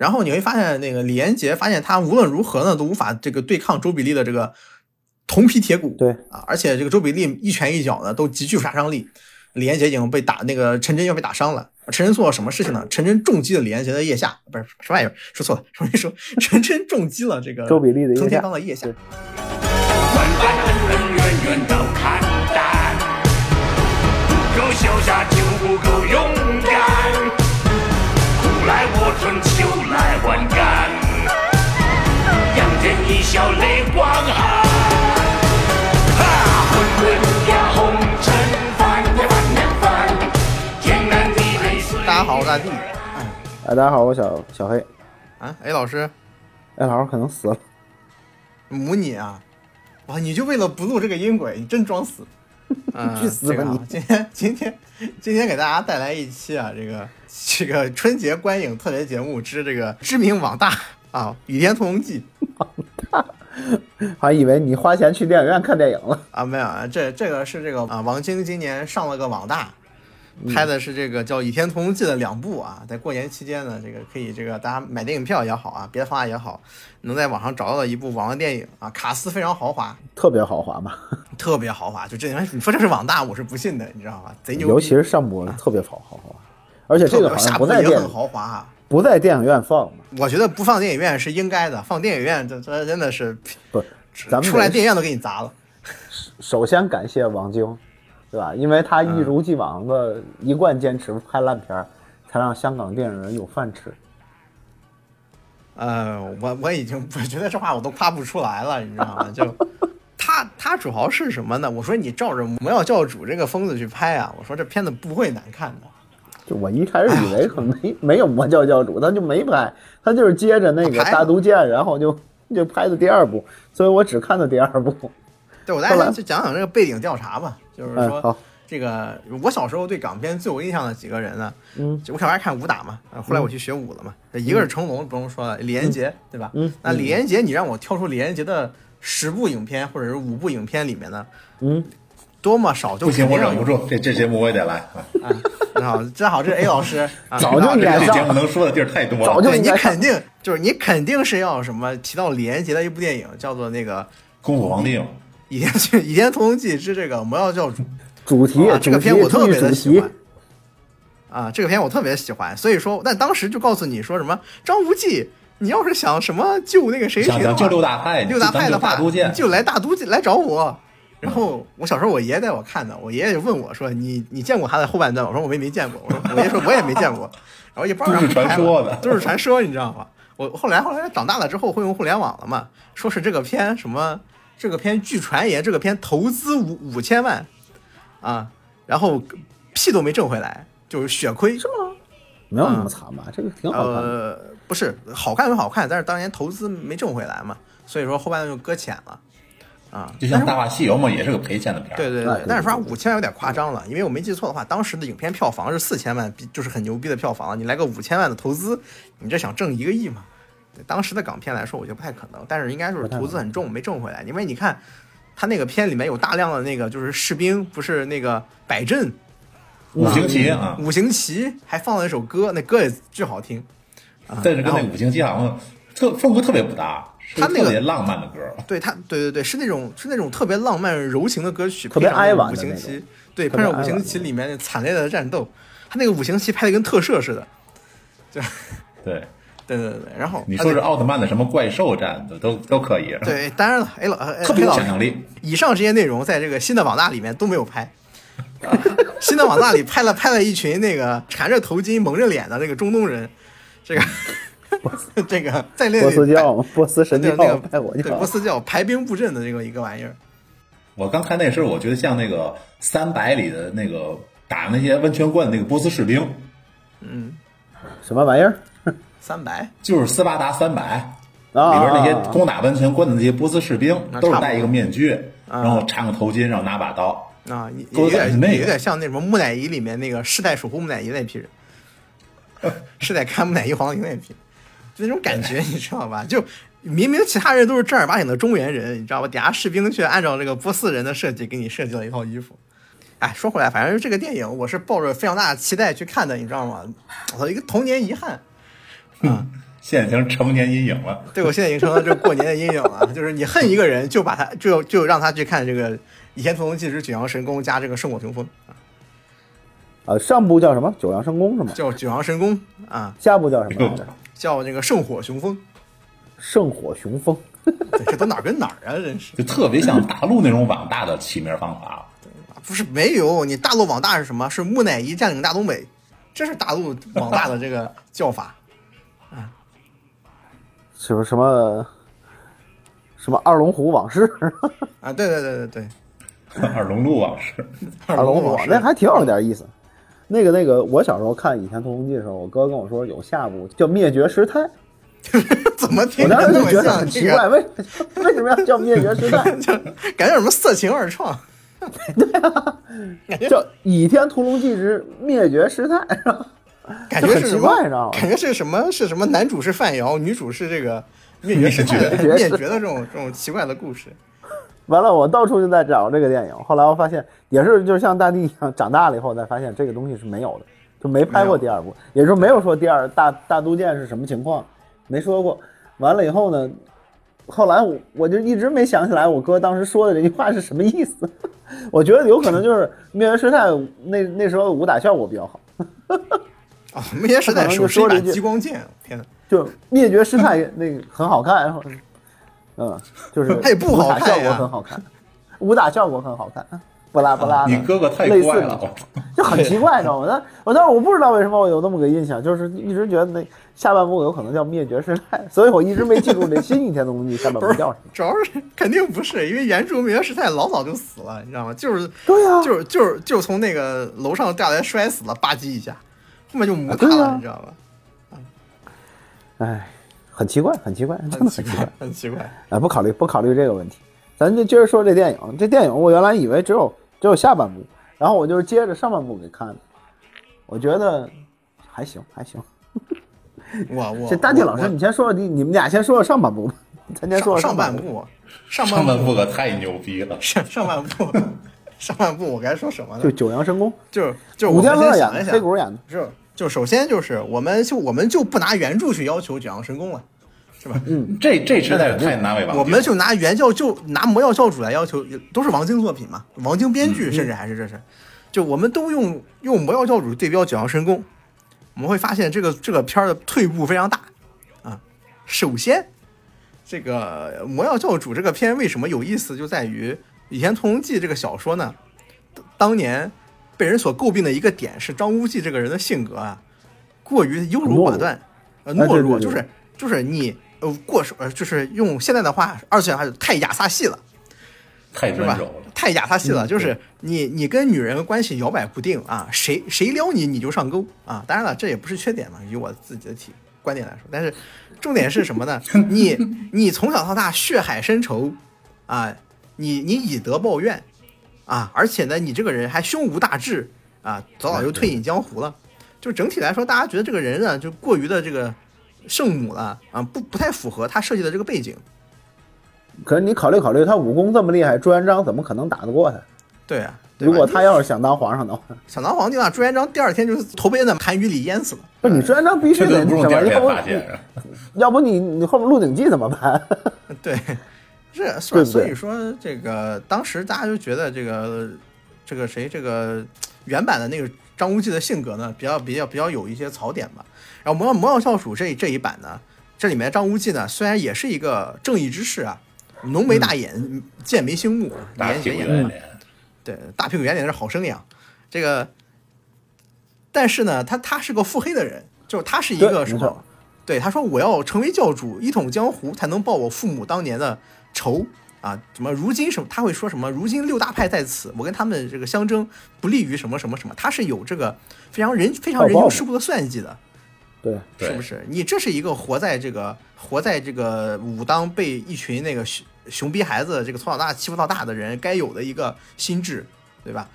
然后你会发现，那个李连杰发现他无论如何呢都无法这个对抗周比利的这个铜皮铁骨，对。啊，而且这个周比利一拳一脚呢都极具杀伤力。李连杰已经被打，那个陈真要被打伤了。陈真做了什么事情呢？陈真重击了李连杰的腋下，不是什么玩意儿，说错了，重新说，陈真重击了这个周比利的腋下。藤田刚的腋下。对。万般恩恩怨怨都看淡，不够潇洒就不够勇敢，苦来我春秋来万干，仰天一笑泪光寒。哈，混沌呀红尘翻呀翻呀翻，天南地北大家好，我是大地。哎，大家好，我小小黑。啊，哎，老师，哎，老师可能死了。母你啊！哇，你就为了不录这个音轨，你真装死。嗯，去死吧你今天今天今天给大家带来一期啊，这个这个春节观影特别节目之这个知名网大啊《倚天屠龙记》网大 还以为你花钱去电影院看电影了。啊，没有啊，这这个是这个啊，王晶今年上了个网大，拍的是这个叫《倚天屠龙记》的两部啊，在过年期间呢，这个可以这个大家买电影票也好啊，别的方法也好，能在网上找到的一部网络电影啊，卡斯非常豪华，特别豪华嘛，特别豪华，就这你说这是网大，我是不信的，你知道吧？贼牛，尤其是上部特别豪豪华，而且这个好像不在电也很豪华啊。不在电影院放嘛。我觉得不放电影院是应该的，放电影院这这真的是不，咱们出来电影院都给你砸了。首先感谢王晶，对吧？因为他一如既往的一贯坚持拍烂片儿，才让香港电影人有饭吃。呃，我我已经我觉得这话我都夸不出来了，你知道吗？就他他主要是什么呢？我说你照着《魔药教主》这个疯子去拍啊，我说这片子不会难看的。就我一开始以为可能没没有魔教教主，他就没拍，他就是接着那个大毒剑，然后就就拍的第二部，所以我只看的第二部。对，我来家就讲讲这个背景调查吧，就是嗯，说好，这个我小时候对港片最有印象的几个人呢，嗯，就我小时候爱看武打嘛，呃后来我去学武了嘛，一个是成龙，不用说了，李连杰，对吧？嗯那李连杰，你让我挑出李连杰的十部影片或者是五部影片里面呢，嗯，多么少就不行，我忍不住，这这节目我也得来。啊！你好，大家好，这 A 老师，啊、早就应该上这节目能说的地儿太多了。对你早就应该肯定就是你肯定是要什么提到李连杰的一部电影，叫做那个《功夫皇帝嘛，倚天 倚天屠龙记之这个魔药教主》。主题啊，这个片我特别的喜欢。啊，这个片我特别喜欢，所以说，但当时就告诉你说什么张无忌，你要是想什么救那个谁谁的话，想想救六大派，六大派的话，就来大都来找我。然后我小时候我爷爷带我看的，我爷爷就问我说：“你你见过他的后半段？”我说：“我也没见过。”我说：“我爷爷说我也没见过。”然后也不知道都是传说的都是传说，你知道吗？我后来后来长大了之后会用互联网了嘛，说是这个片什么这个片据传言这个片投资五五千万啊，然后屁都没挣回来，就是血亏。是吗？没有那么惨吧？这个挺好看的。呃，不是好看是好看，但是当年投资没挣回来嘛，所以说后半段就搁浅了啊。就像《大话西游》嘛，也是个赔钱的片儿。对对哎对，但是说五千万有点夸张了，因为我没记错的话，当时的影片票房是四千万，比就是很牛逼的票房。你来个五千万的投资，你这想挣一个亿嘛？对当时的港片来说，我觉得不太可能，但是应该就是投资很重，没挣回来。因为你看，他那个片里面有大量的那个就是士兵，不是那个摆阵、五行旗啊，五行旗，还放了一首歌，那歌也巨好听。啊但是跟那五行旗好像特风格特别不搭，是他那个特别浪漫的歌。对他，对对对，是那种是那种特别浪漫柔情的歌曲，特别配上五行旗，对，配上五行旗里面那惨烈的战斗，他那个五行旗拍的跟特摄似的，对，对对对对，然后你说是奥特曼的什么怪兽战的都都可以，对，当然了，哎老哎特别有想象力。以上这些内容在这个新的网大里面都没有拍。啊 新的网大里拍了拍了一群那个缠着头巾蒙着脸的那个中东人，这个 这个在那波斯里教嘛，波斯神教对那个派火教对波，斯教排兵布阵的这个一个玩意儿。我刚看那时候，我觉得像那个三百里的那个打那些温泉关的那个波斯士兵，嗯什么玩意儿 三百就是斯巴达三百啊？里边那些啊攻打温泉关的那些波斯士兵都是戴一个面具，啊然后缠个头巾，然后拿把刀。啊，有点那有点像那什么木乃伊里面那个世代守护木乃伊那批人，世代看木乃伊皇陵那批，就那种感觉，你知道吧？就明明其他人都是正儿八经的中原人，你知道吧？底下士兵却按照这个波斯人的设计给你设计了一套衣服。哎，说回来，反正这个电影我是抱着非常大的期待去看的，你知道吗？我一个童年遗憾 嗯，现在已经成年阴影了。对我现在已经成了这过年的阴影了，就是你恨一个人，就把他就就让他去看这个《倚天屠龙记之九阳神功》加这个《圣火雄风》啊，呃，上部叫什么？九阳神功是吗？叫九阳神功啊，下部叫什么？叫这个圣火雄风。圣火雄风。对这都哪儿跟哪儿啊？真是就特别像大陆那种网大的起名方法。不是没有？你大陆网大是什么？是木乃伊占领大东北，这是大陆网大的这个叫法啊。什么什么什么二龙湖往事？啊，对对对对对，二龙路往事，二二龙湖龙往事那还挺有点意思。那个那个，我小时候看《倚天屠龙记》的时候，我哥跟我说有下部叫《灭绝师太》，怎么听我当时就觉得很奇怪，这个？为为什么要叫灭绝师太？就感觉有什么色情二创？对啊叫《倚天屠龙记之灭绝师太》，感觉是什么？感觉是什么？是什么？男主是范瑶，女主是这个灭绝师太灭绝的这种这种奇怪的故事。完了，我到处就在找这个电影，后来我发现也是，就是像大地一样，长大了以后才发现这个东西是没有的，就没拍过第二部，也就是没有说第二大大都剑是什么情况，没说过。完了以后呢，后来我我就一直没想起来我哥当时说的这句话是什么意思。我觉得有可能就是灭绝师太那那时候的武打效果比较好，啊，灭绝师太手是 一把激光剑，天哪！就灭绝师太那个很好看，嗯，就是它 也不好武打效果很好看，武打效果很好看，不拉不拉的。你哥哥太类似的怪了，就很奇怪，你知道吗？那我当时我不知道为什么我有那么个印象，就是一直觉得那下半部有可能叫灭绝师太，所以我一直没记住这新一天屠龙记下半部叫什么。，主要是肯定不是，因为原著灭绝师太老早就死了，你知道吗？就是对呀就是就是就是从那个楼上掉下来摔死了，吧唧一下，后面就没他了，你知道吧？哎，很奇怪，很奇怪，真的很奇怪怪。很奇怪。啊，不考虑不考虑这个问题，咱就接着说这电影。这电影我原来以为只有只有下半部，然后我就是接着上半部给看的，我觉得还行还行。我我这大地老师，你先说说你你们俩先说说上半部吧，咱先说说上上半。部，上上半部部可太牛逼了。上上半部上半部我该说什么呢？就九阳神功，就是就古我们天乐演的，先想一想黑，谷演的，就就首先就是我们就我们就不拿原著去要求九阳神功了，是吧？嗯这这实在是太难为王了。我们就拿原教就拿魔药教主来要求，都是王晶作品嘛，王晶编嗯剧，甚至还是这是，就我们都用用魔药教主对标九阳神功，我们会发现这个这个片儿的退步非常大啊。首先，这个魔药教主这个片为什么有意思，就在于《倚天屠龙记》这个小说呢，当年被人所诟病的一个点是张无忌这个人的性格啊，过于优柔寡断，呃，懦弱，就是就是你呃过手，呃就是用现在的话，二次元话就太亚萨系了，太是吧温柔了？。太亚萨系了，嗯就是你你跟女人关系摇摆不定啊，谁谁撩你你就上钩啊。当然了，这也不是缺点嘛，以我自己的体观点来说，但是重点是什么呢？你 你从小到大血海深仇啊，你你以德报怨啊，而且呢，你这个人还胸无大志啊，早早就退隐江湖了。就整体来说，大家觉得这个人呢，就过于的这个圣母了啊，不不太符合他设计的这个背景。可是你考虑考虑，他武功这么厉害，朱元璋怎么可能打得过他？对啊，对如果他要是想当皇上的话，想当皇帝的话，朱元璋第二天就是头被在痰盂里淹死了。不是你朱元璋必须得都不用第二什么？要不天发现。要不你你后面《鹿鼎记》怎么办？对，是是吧？对不对所以说这个当时大家就觉得这个这个谁这个原版的那个张无忌的性格呢，比较比较比较有一些槽点吧。然后魔药魔药教主这这一版呢，这里面张无忌呢虽然也是一个正义之士啊，浓眉大眼，剑眉星目，大屁股圆脸，对，大屁股圆脸是好生养。这个，但是呢，他他是个腹黑的人，就是他是一个什么？对，他说我要成为教主，一统江湖，才能报我父母当年的仇啊！什么如今什么？他会说什么？如今六大派在此，我跟他们这个相争，不利于什么什么什么？他是有这个非常人非常人情世故的算计的。对，是不是？你这是一个活在这个活在这个武当被一群那个熊熊逼孩子这个从小到大欺负到大的人该有的一个心智，对吧？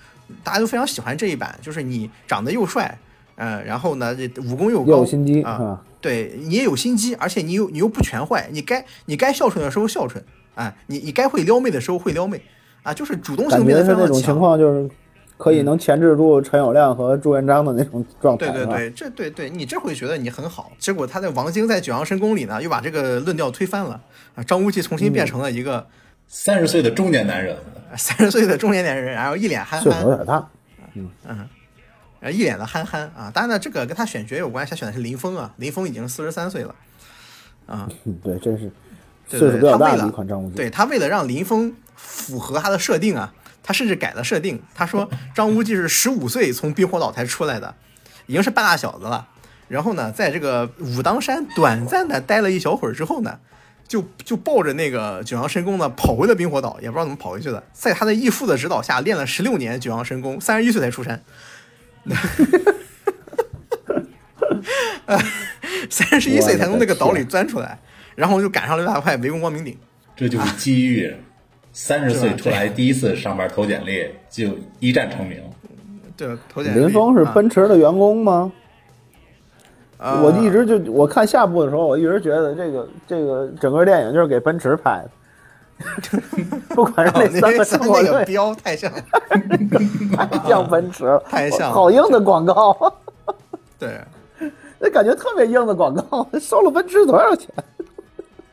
大家都非常喜欢这一版，就是你长得又帅，嗯、然后呢这武功又高，有心机啊，啊，对你也有心机，而且你又你又不全坏，你该你该孝顺的时候孝顺，啊，你你该会撩妹的时候会撩妹，啊，就是主动性感变得觉是那种情。况就是可以能钳制住陈友谅和朱元璋的那种状态。对对对，这对对，你这会觉得你很好，结果他在王晶在《九阳神功》里呢，又把这个论调推翻了啊，张无忌重新变成了一个三十岁的中年男人，三十岁的中年男人，然后一脸憨岁数有憨，点大。呃，一脸的憨憨啊。当然呢，这个跟他选角有关系，他选的是林峰啊，林峰已经四十三岁了啊，嗯，对，真是对岁数比较大的他为了一款张无忌。对他为了让林峰符合他的设定啊，他甚至改了设定。他说张无忌是十五岁从冰火岛才出来的，已经是半大小子了。然后呢，在这个武当山短暂的待了一小会儿之后呢，就就抱着那个九阳神功呢跑回了冰火岛，也不知道怎么跑回去的。在他的义父的指导下练了十六年九阳神功，三十一岁才出山。呃，三十一岁才从那个岛里钻出来，然后就赶上刘大派围攻光明顶。这就是机遇。三十岁出来第一次上班投简历，就一战成名。对，投简历林峰是啊奔驰的员工吗？啊。我一直就我看下部的时候，我一直觉得这个这个整个电影就是给奔驰拍的，不管是哦那三个生活那个队，标太像。了，太像奔驰了，太像好硬的广告，对，那感觉特别硬的广告，收了奔驰多少钱？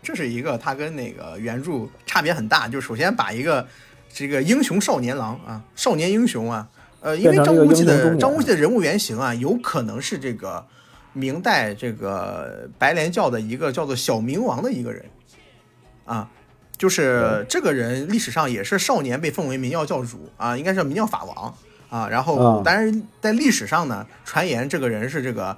这是一个他跟那个原著差别很大，就首先把一个这个英雄少年郎啊，少年英雄啊，呃，因为张无忌的张无忌的人物原型啊，有可能是这个明代这个白莲教的一个叫做小明王的一个人啊。就是这个人历史上也是少年被奉为明教教主啊，应该是明教法王啊。然后啊，但是在历史上呢，传言这个人是这个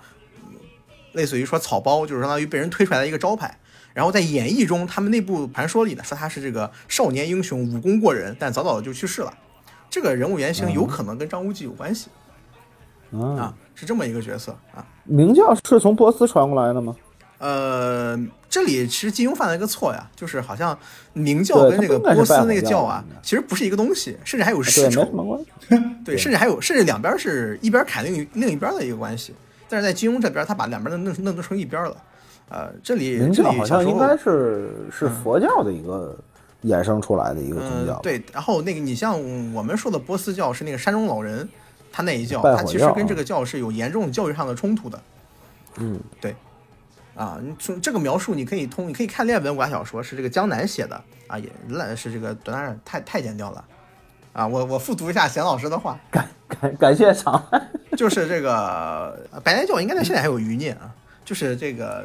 类似于说草包，就是相当于被人推出来的一个招牌。然后在演义中，他们内部盘说里呢，说他是这个少年英雄，武功过人，但早早的就去世了。这个人物原型有可能跟张无忌有关系啊，啊，是这么一个角色啊。明教是从波斯传过来的吗？呃，这里其实金庸犯了一个错呀，就是好像明教跟这个波斯那个教教啊，其实不是一个东西，甚至还有世仇。什么关系。对，甚至还有，甚至两边是一边砍另一另一边的一个关系。但是在金庸这边，他把两边都弄弄成一边了。呃，这里明这教好像应该是是佛教的一个衍生出来的一个宗教。，嗯对，然后那个你像我们说的波斯教是那个山中老人，他那一教，他其实跟这个教是有严重教育上的冲突的。嗯，对，啊，你从这个描述你可以通，你可以看恋文武侠小说，是这个江南写的啊，也烂是这个当然太太监掉了。啊，我我复读一下贤老师的话，感感感谢场外。就是这个呃白莲教应该在现在还有余孽啊，就是这个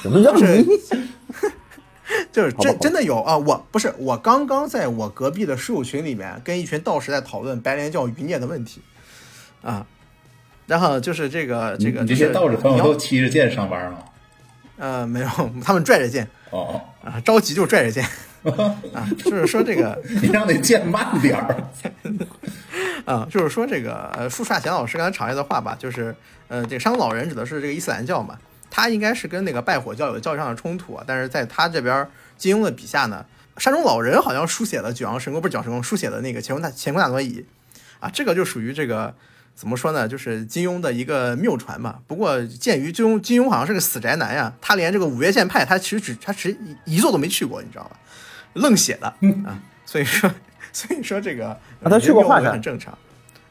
什么叫就是迷？就是真真的有啊！我不是我刚刚在我隔壁的室友群里面跟一群道士在讨论白莲教余孽的问题啊，然后就是这个这个你这些就是你要道士朋友都骑着剑上班吗？呃没有，他们拽着剑哦，啊，着急就拽着剑啊，就是说这个你让那剑慢点儿。啊，就是说这个呃，复述下钱老师刚才场下的话吧，就是呃，这个伤老人指的是这个伊斯兰教嘛，他应该是跟那个拜火教有教义上的冲突啊，但是在他这边金庸的笔下呢，山中老人好像书写了九阳神功，不是九阳神功，书写的那个乾坤大乾坤大挪移啊，这个就属于这个怎么说呢，就是金庸的一个谬传嘛。不过鉴于金庸金庸好像是个死宅男呀，他连这个五岳剑派他其实只他其实一一座都没去过，你知道吧？愣写的啊，所以说所以说这个啊他去过华山很正常。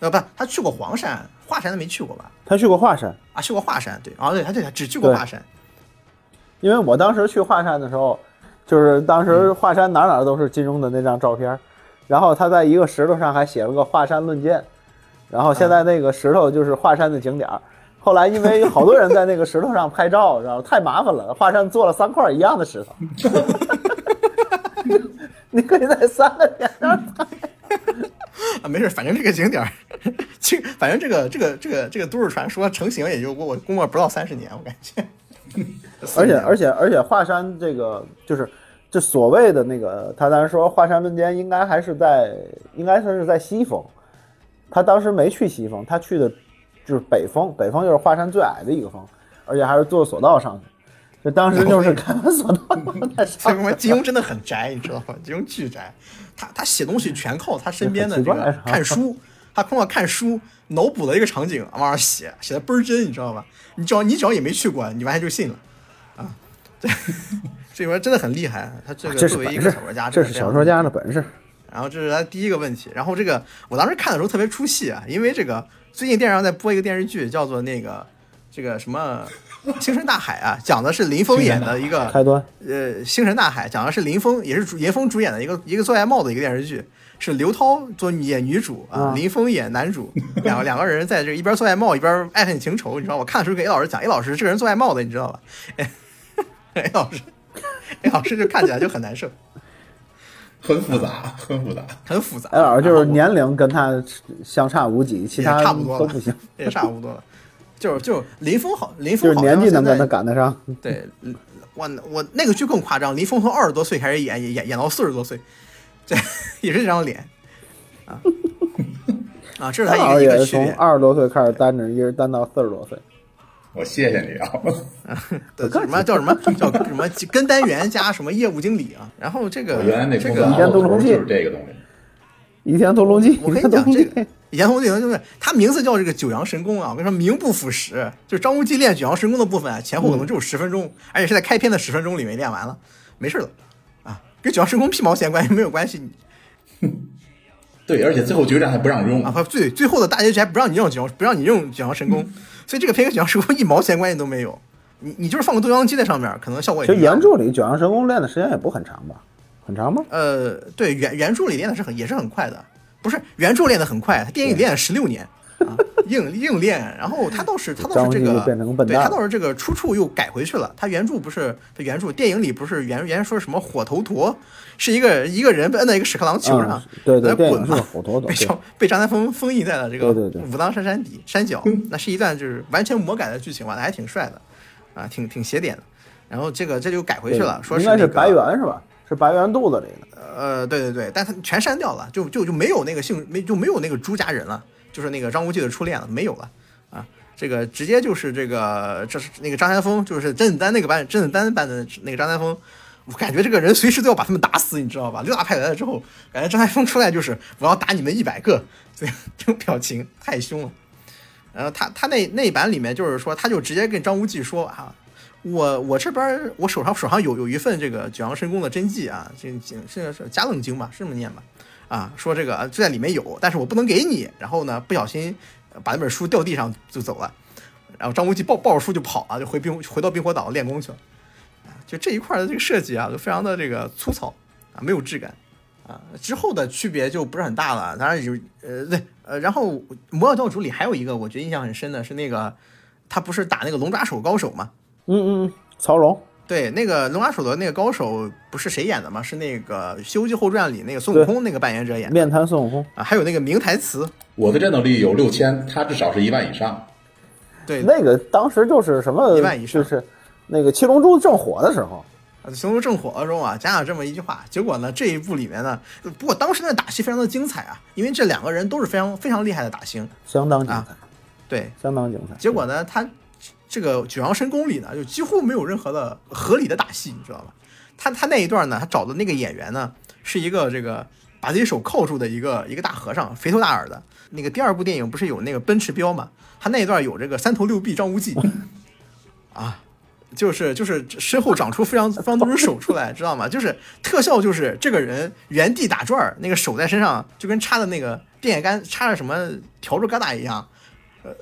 呃，不，他去过黄山，华山他没去过吧？他去过华山，啊，去过华山，对，啊，对，他对，他只去过华山，因为我当时去华山的时候，就是当时华山哪哪都是金庸的那张照片，然后他在一个石头上还写了个华山论剑，然后现在那个石头就是华山的景点儿。后来因为好多人在那个石头上拍照，然后太麻烦了，华山做了三块一样的石头。你可以在三个点上啊，没事，反正这个景点儿，这反正这个这个这个这个都市传说成型也就我我估摸不到三十年，我感觉。而且而且而且华山这个就是这所谓的那个，他当时说华山论剑应该还是在应该算是在西峰，他当时没去西峰，他去的就是北峰，北峰就是华山最矮的一个峰，而且还是坐索道上去。就当时就是开完索道在所以上 说金庸真的很宅，你知道吗？金庸巨宅，他他写东西全靠他身边的这个看书，他通过看书脑补了一个场景往上写，写的倍儿真，你知道吧？你只要你只要也没去过，你完全就信了啊！对，所以说真的很厉害。他这个作为一个小说家，，这是小说家的本事。然后这是他第一个问题。然后这个我当时看的时候特别出戏啊，因为这个最近电视上在播一个电视剧，叫做那个这个什么《星辰大海》啊，讲的是林峰演的一个开端，呃，《星辰大海》讲的是林峰，也是主严峰主演的一个一个做爱帽的一个电视剧，是刘涛做演女主啊，啊林峰演男主，两个两个人在这一边做爱帽一边爱恨情仇，你知道？我看的时候给 A 老师讲，A 老师这个人做爱帽的，你知道吧？A 老师，A 老师就看起来就很难受，很复杂，很复杂。很复杂。哎，老师就是年龄跟他相差无几，其也他差不多了都不行，也差不多了。就是就是林峰好，林就是峰好像现在年纪能跟他赶得上。对，嗯我我那个剧更夸张，林峰从二十多岁开始演，演演演到四十多岁，这也是这张脸啊啊，这是他老一个一师也是从个区别。二十多岁开始单着，一直单到四十多岁。我谢谢你啊！对，什么叫什么叫什么跟单元加什么业务经理啊？然后这个原来那这个。倚天屠龙记，我跟倚天屠龙记你讲这个，以前我记得就是他名字叫这个九阳神功啊，我跟你说名不副实，就是张无忌练九阳神功的部分啊，前后可能只有十分钟，而且是在开篇的十分钟里面练完了，没事了啊，跟九阳神功屁毛线关系 没有关系 对，而且最后决战还不让用啊，不最最后的大结局还不让你用九阳，不让你用九阳神功，所以这个片跟九阳神功一毛钱关系都没有，你你就是放个豆浆机在上面，可能效果也其实原著里九阳神功练的时间也不很长吧？很长吗？呃，对原原著里练的是很也是很快的，不是原著练的很快，他电影练了十六年啊，硬硬练。然后他倒是他倒是这个对他倒是这个出处又改回去了。他原著不是他原著电影里不是原原说什么火头陀是一个一个人被摁在一个屎壳郎球上嗯，对对在电影滚嘛是火头陀被张被张三丰封印在了这个武当山山底山脚，那是一段就是完全魔改的剧情，玩的还挺帅的啊，挺挺邪点的。然后这个这就改回去了，说应该是白猿是吧？是白猿肚子里的。呃，对对对，但他全删掉了，就就就没有那个姓没就没有那个朱家人了，就是那个张无忌的初恋了，没有了啊。这个直接就是这个，这是那个张三丰，就是甄子丹那个版甄子丹版的那个张三丰，我感觉这个人随时都要把他们打死，你知道吧？六大派来了之后，感觉张三丰出来就是我要打你们一百个，这 样这种表情太凶了。然后他他那那一版里面就是说，他就直接跟张无忌说啊，我我这边我手上手上有有一份这个九阳神功的真迹啊，这这是是加楞经吧，是这么念吧？啊，说这个就在里面有，但是我不能给你。然后呢，不小心把那本书掉地上就走了。然后张无忌抱抱着书就跑了，就回冰回到冰火岛练功去了。啊，就这一块的这个设计啊，就非常的这个粗糙啊，没有质感啊。之后的区别就不是很大了，当然有呃对呃，然后《魔教教主》里还有一个我觉得印象很深的是那个他不是打那个龙爪手高手嘛？嗯嗯，嗯，曹荣。对，那个龙爪手的那个高手不是谁演的吗？是那个《西游记后传》里那个孙悟空那个扮演者演的。面瘫孙悟空，啊，还有那个名台词，我的战斗力有六千，他至少是一万以上。对，那个当时就是什么一万以，上。就是那个七龙珠正火的时候，啊七龙珠正火的时候啊，讲讲这么一句话，结果呢这一部里面呢，不过当时那打戏非常的精彩啊，因为这两个人都是非常非常厉害的打星，相当精啊彩，对，相当精彩。结果呢他这个九阳神功里呢，就几乎没有任何的合理的打戏，你知道吧？他他那一段呢，他找的那个演员呢，是一个这个把自己手铐住的一个一个大和尚，肥头大耳的。那个第二部电影不是有那个奔驰标嘛？他那一段有这个三头六臂张无忌，啊，就是就是身后长出非常非常多只手出来，知道吗？就是特效就是这个人原地打转，那个手在身上就跟插的那个电线杆插着什么笤帚疙瘩一样。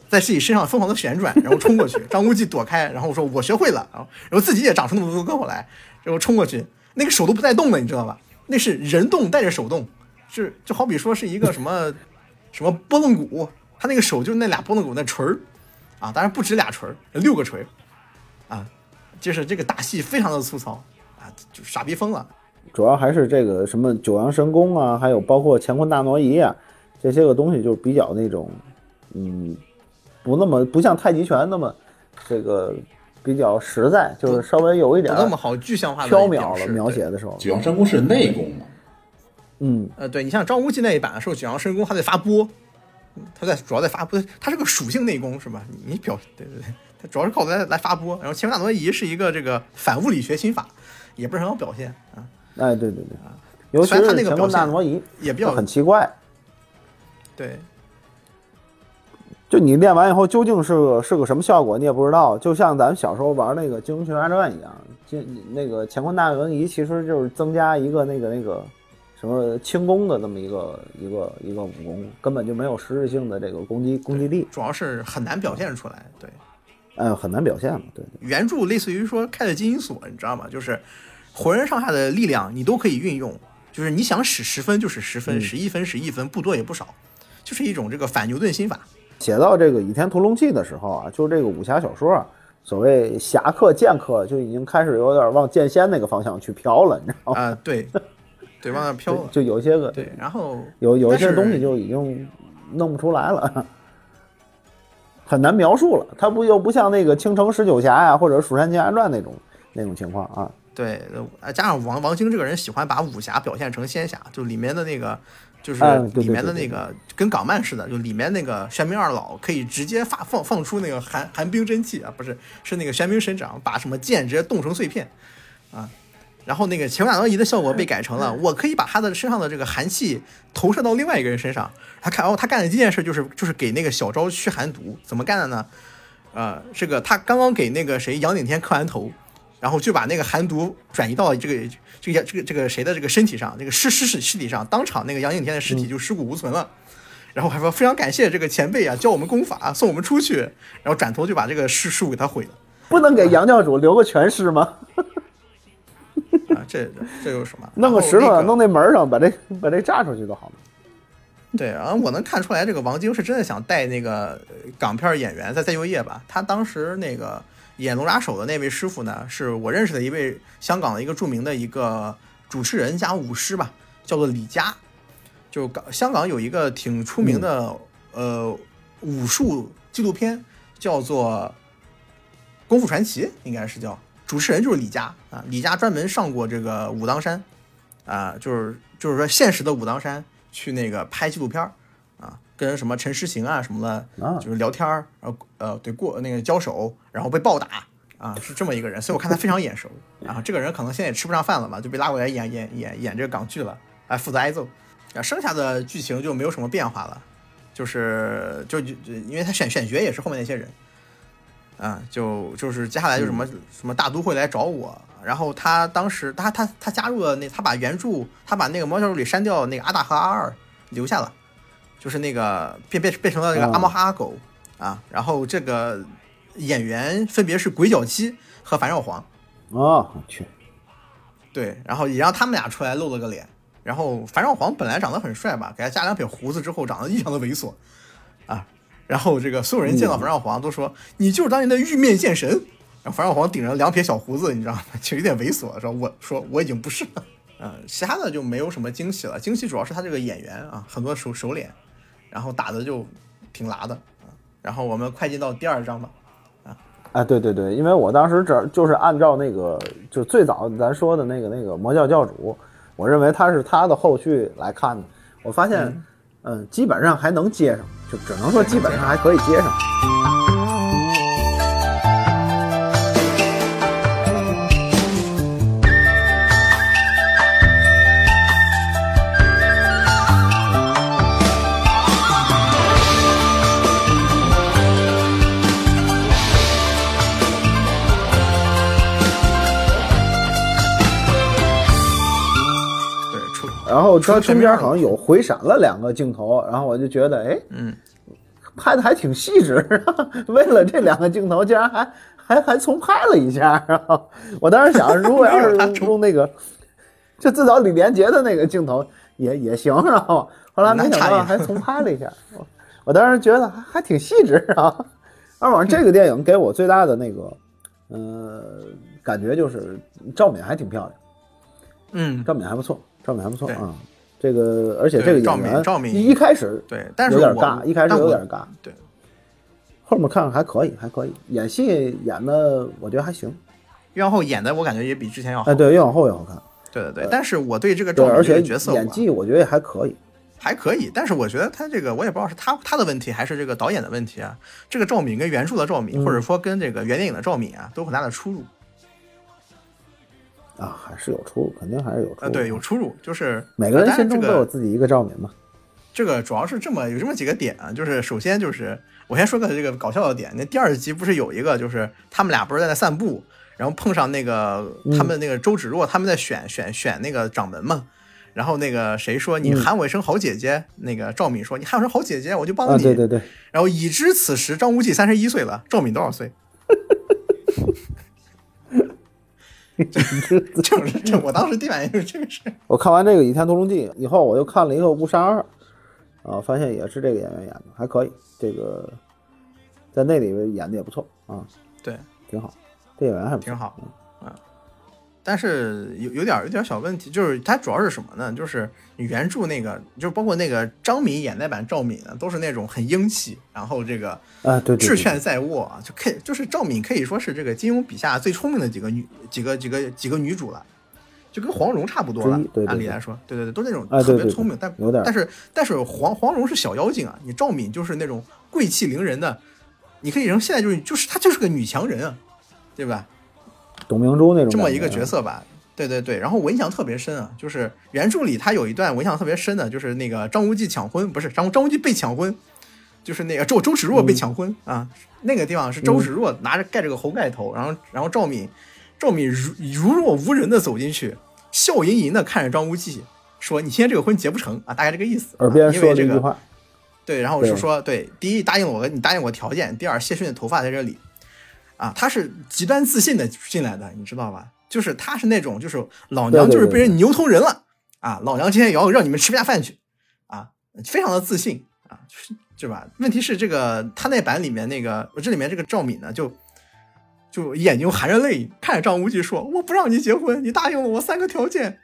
在自己身上疯狂的旋转，然后冲过去，张无忌躲开，然后我说：“我学会了。”然后，然后自己也长出那么多胳膊来，然后冲过去，那个手都不带动的，你知道吧？那是人动带着手动，是就好比说是一个什么什么拨浪鼓，他那个手就是那俩拨浪鼓那锤儿啊，当然不止俩锤儿，六个锤啊，就是这个打戏非常的粗糙啊，就傻逼疯了。主要还是这个什么九阳神功啊，还有包括乾坤大挪移啊，这些个东西就比较那种，嗯，不那么不像太极拳那么这个比较实在，就是稍微有一不点那么好具象化的缥缈了描写的时候，九阳神功是内功嘛？嗯，呃，对你像张无忌那一版的时候，九阳神功他在发波，嗯他在主要在发波，他是个属性内功是吧？你你表对对对，他主要是靠来来发波。然后乾坤大挪移是一个这个反物理学心法，也不是很好表现啊，哎，对对对。啊，尤其虽然他是乾坤大那个表现挪移也比较很奇怪，对就你练完以后究竟是个是个什么效果，你也不知道。就像咱们小时候玩那个《金庸群侠传》一样，金那个乾坤大挪移其实就是增加一个那个那个什么轻功的这 么一个一个一个武功，根本就没有实质性的这个攻击攻击力，主要是很难表现出来。对，嗯，很难表现，对。原著类似于说开的金银锁，你知道吗？就是浑身上下的力量你都可以运用，就是你想使十分就使十分，嗯一分使一分，不多也不少，就是一种这个反牛顿心法。写到这个《倚天屠龙记》的时候啊，就这个武侠小说啊，所谓侠客剑客就已经开始有点往剑仙那个方向去飘了，你知道吗？啊、对，对，往那飘了。就有一些个对，然后有有一些东西就已经弄不出来了，很难描述了。它不又不像那个《青城十九侠》呀，或者《蜀山剑侠传》那种那种情况啊。对，呃加上王王晶这个人喜欢把武侠表现成仙侠，就里面的那个，就是里面的那个跟港漫似的，就里面那个玄冥二老可以直接发放放出那个寒寒冰真气啊，不是，是那个玄冥神掌把什么剑直接冻成碎片啊。然后那个乾坤大挪移的效果被改成了，我可以把他的身上的这个寒气投射到另外一个人身上。他看哦，他干的第一件事就是就是给那个小昭驱寒毒，怎么干的呢？呃，这个他刚刚给那个谁杨顶天磕完头，然后就把那个寒毒转移到这个这个这个这个谁的这个身体上，这个尸尸尸尸体上，当场那个杨顶天的尸体就尸骨无存了。然后还说非常感谢这个前辈啊，教我们功法，送我们出去，然后转头就把这个尸尸骨给他毁了不能给杨教主留个全尸吗？啊！这这有什么？弄个石头弄那门上，把这把这炸出去就好了。对，然后我能看出来，这个王晶是真的想带那个呃港片演员再再就业吧。他当时那个演《龙爪手》的那位师傅呢，是我认识的一位香港的一个著名的一个主持人加舞狮吧，叫做李佳。就港香港有一个挺出名的、呃武术纪录片，叫做《功夫传奇》，应该是叫主持人就是李佳啊。李佳专门上过这个武当山啊，就是就是说现实的武当山去那个拍纪录片儿啊，跟什么陈诗行啊什么的，啊就是聊天儿，然后呃对过那个交手，然后被暴打啊，是这么一个人，所以我看他非常眼熟。然后这个人可能现在也吃不上饭了嘛，就被拉过来演演演演这个港剧了，哎，负责挨揍。啊，剩下的剧情就没有什么变化了，就是就就就因为他选选角也是后面那些人。啊，就就是接下来就什么、什么大都会来找我，然后他当时他他他加入了那他把原著他把那个猫小组里删掉那个阿大和阿二留下了，就是那个变变变成了那个哦阿猫哈阿狗、啊，然后这个演员分别是鬼脚七和樊少皇，啊，我去，对，然后也让他们俩出来露了个脸。然后樊少皇本来长得很帅吧，给他加两撇胡子之后，长得异常的猥琐啊。然后这个所有人见到樊少皇都说：“你就是当年的玉面剑神。”然后樊少皇顶着两撇小胡子，你知道吗？就有点猥琐，说：“我说我已经不是了。”嗯，其他的就没有什么惊喜了。惊喜主要是他这个演员啊，很多熟熟脸，然后打的就挺拉的啊。然后我们快进到第二章吧。啊，对对对，因为我当时这就是按照那个，就最早咱说的那个那个魔教教主，我认为他是他的后续来看的。我发现，嗯，基本上还能接上，就只能说基本上还可以接上。后它中间好像有回闪了两个镜头，然后我就觉得，哎，嗯，拍的还挺细致。为了这两个镜头，竟然还还还重拍了一下。然后我当时想，如果要是没有他重用那个，就至少李连杰的那个镜头也也行。然后后来没想到还重拍了一下，我我当时觉得还还挺细致啊。而往这个电影给我最大的那个，呃，感觉就是赵敏还挺漂亮。嗯，赵敏还不错，赵敏还不错啊。这个而且这个演员敏赵敏一一开始对，但是我有点尬，一开始有点尬，对，后面看着还可以，还可以，演戏演的我觉得还行。越往后演的我感觉也比之前要好。哎，对，越往后越好看，对对对，但是我对这个，赵敏这而且个角色演技我觉得也还可以。还可以，但是我觉得他这个我也不知道是他他的问题还是这个导演的问题啊。这个赵敏跟原著的赵敏，嗯或者说跟这个原电影的赵敏啊，都有很大的出入。啊，还是有出入，肯定还是有出入。呃，对，有出入，就是每个人心中都有自己一个赵敏嘛。这个主要是这么有这么几个点啊，就是首先就是我先说个这个搞笑的点，那第二集不是有一个就是他们俩不是在那散步，然后碰上那个嗯他们那个周芷若他们在选选选那个掌门嘛，然后那个谁说嗯你喊我一声好姐姐，那个赵敏说你喊我声好姐姐，我就帮啊，你。对对对，然后已知此时张无忌三十一岁了，赵敏多少岁？就是这，我当时第一反应就是这个事。我看完这个《倚天屠龙记》以后，我又看了一个《误杀二》，啊，发现也是这个演员演的，还可以。这个在那里边演的也不错啊，对，挺好。这演员还挺好啊。但是有有点有点小问题，就是它主要是什么呢？就是原著那个，就是包括那个张敏演那版赵敏呢，都是那种很英气，然后这个啊，对智权在握啊，就可以就是赵敏可以说是这个金庸笔下最聪明的几个女几个几个几个女主了，就跟黄蓉差不多了对对。对按理来说，对对对，都那种特别聪明，但但是但是黄黄蓉是小妖精啊，你赵敏就是那种贵气凌人的，你可以说现在就是就是她就是个女强人啊，对吧？董明珠那种这么一个角色吧。对对对，然后我印象特别深啊，就是原著里他有一段我印象特别深的，就是那个张无忌抢婚，不是张张无忌被抢婚，就是那个周周芷若被抢婚、啊，那个地方是周芷若拿着盖着个红盖头，然后然后赵敏赵敏如如若无人的走进去，笑吟吟的看着张无忌说：“你今天这个婚结不成啊，大概这个意思。”耳边啊因为这个说了一句话，对，然后对是说，对，第一答应我，你答应我条件；第二，谢逊的头发在这里，啊，他是极端自信的进来的，你知道吧？就是他是那种，就是老娘就是被人牛头人了啊，老娘今天也要让你们吃不下饭去啊，非常的自信啊，就是对吧？问题是这个他那版里面那个这里面这个赵敏呢，就就眼睛含着泪看着张无忌说：“我不让你结婚，你答应了我三个条件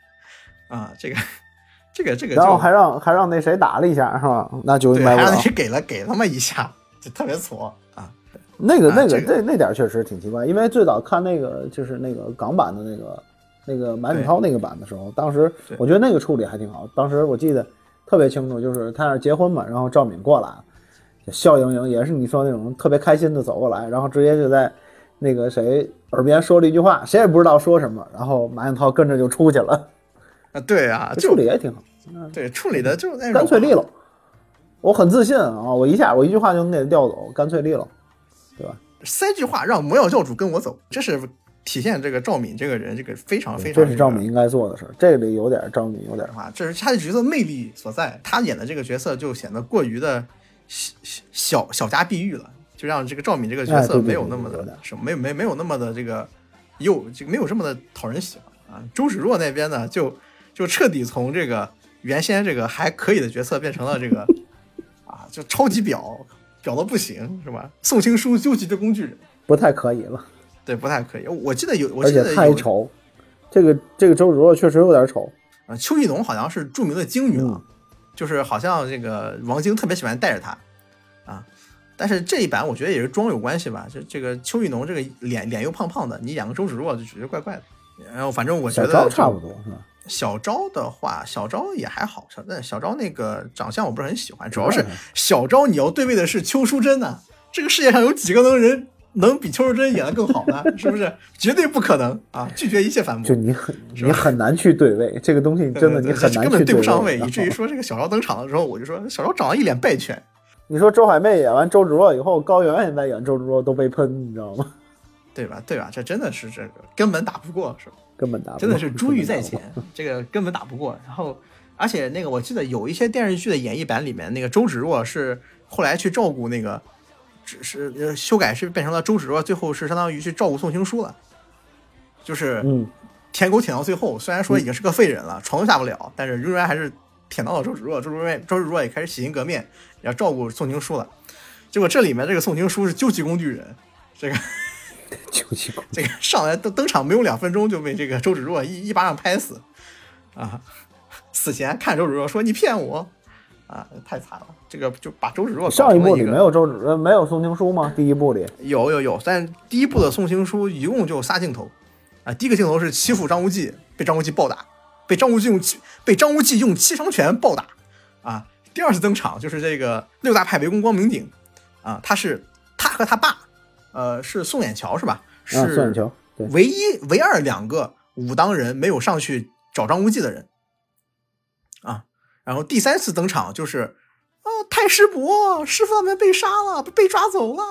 啊，这个 这个这个就，然后还让还让那谁打了一下是吧？那就对，还让你。给了给他们一下，就特别挫啊。那个那个啊这个。那那点儿确实挺奇怪，因为最早看那个就是那个港版的那个那个马景涛那个版的时候，当时我觉得那个处理还挺好。当时我记得特别清楚，就是他那儿结婚嘛，然后赵敏过来，笑盈盈，也是你说那种特别开心的走过来，然后直接就在那个谁耳边说了一句话，谁也不知道说什么，然后马景涛跟着就出去了，啊，对啊，处理也挺好，对处理的就是那种干脆利落。我很自信啊，我一下我一句话就能给他调走，干脆利落，对吧？三句话让魔药教主跟我走，这是体现这个赵敏这个人这个非常非常这是赵敏应该做的事儿，这里有点赵敏有点话，这是他的角色魅力所在。他演的这个角色就显得过于的小小小家碧玉了，就让这个赵敏这个角色没有那么的什么，没没没有那么的这个又，这个没有这么的讨人喜欢啊。周芷若那边呢，就就彻底从这个原先这个还可以的角色变成了这个啊，就超级婊，婊的不行是吧？宋青书究极的工具人，不太可以了，对，不太可以。我记得有，我而且记得有太丑。这个这个周芷若确实有点丑，啊，邱意浓好像是著名的京女郎，嗯就是好像这个王晶特别喜欢带着她啊。但是这一版我觉得也是妆有关系吧，就这个邱意浓这个脸脸又胖胖的，你演个周芷若就觉得怪怪的。然后反正我觉得差不多是吧？小昭的话，小昭也还好，小但小昭那个长相我不是很喜欢，主要是嗯小昭你要对位的是邱淑贞呐、这个世界上有几个能人能比邱淑贞演的更好呢？是不是？绝对不可能啊！拒绝一切反驳就。你很你很难去对位，这个东西真的你很难去根本对不上位，以至于说这个小昭登场的时候，我就说小昭长得一脸败犬。你说周海媚演完周芷若以后，高圆圆在演周芷若都被喷，你知道吗？对吧？对吧？这真的是这个根本打不过，是吧？根本打不过真的是 珠玉在前，这个根本打不过。然后，而且那个我记得有一些电视剧的演绎版里面，那个周芷若是后来去照顾那个，只是呃修改是变成了周芷若，最后是相当于去照顾宋青书了，就是嗯，舔狗舔到最后，虽然说已经是个废人了，床都下不了，但是仍然还是舔到了周芷若。周芷若周芷若也开始洗心革面，要照顾宋青书了。结果这里面这个宋青书是究极工具人，这个这个上来登登场没有两分钟就被这个周芷若一一巴掌拍死，啊！死前看周芷若说你骗我，啊，太惨了！这个就把周芷若搞上一部里没有周芷呃没有宋青书吗？第一部里有有有，但第一部的宋青书一共就仨镜头，啊，第一个镜头是欺负张无忌，被张无忌暴打，被张无忌用七被张无忌用七伤拳暴打，啊，第二次登场就是这个六大派围攻光明顶，啊，他是他和他爸，呃，是宋远桥是吧？是啊，宋远桥对，唯一唯二两个武当人没有上去找张无忌的人啊。然后第三次登场就是，哦，太师伯，师傅他们被杀了，被抓走了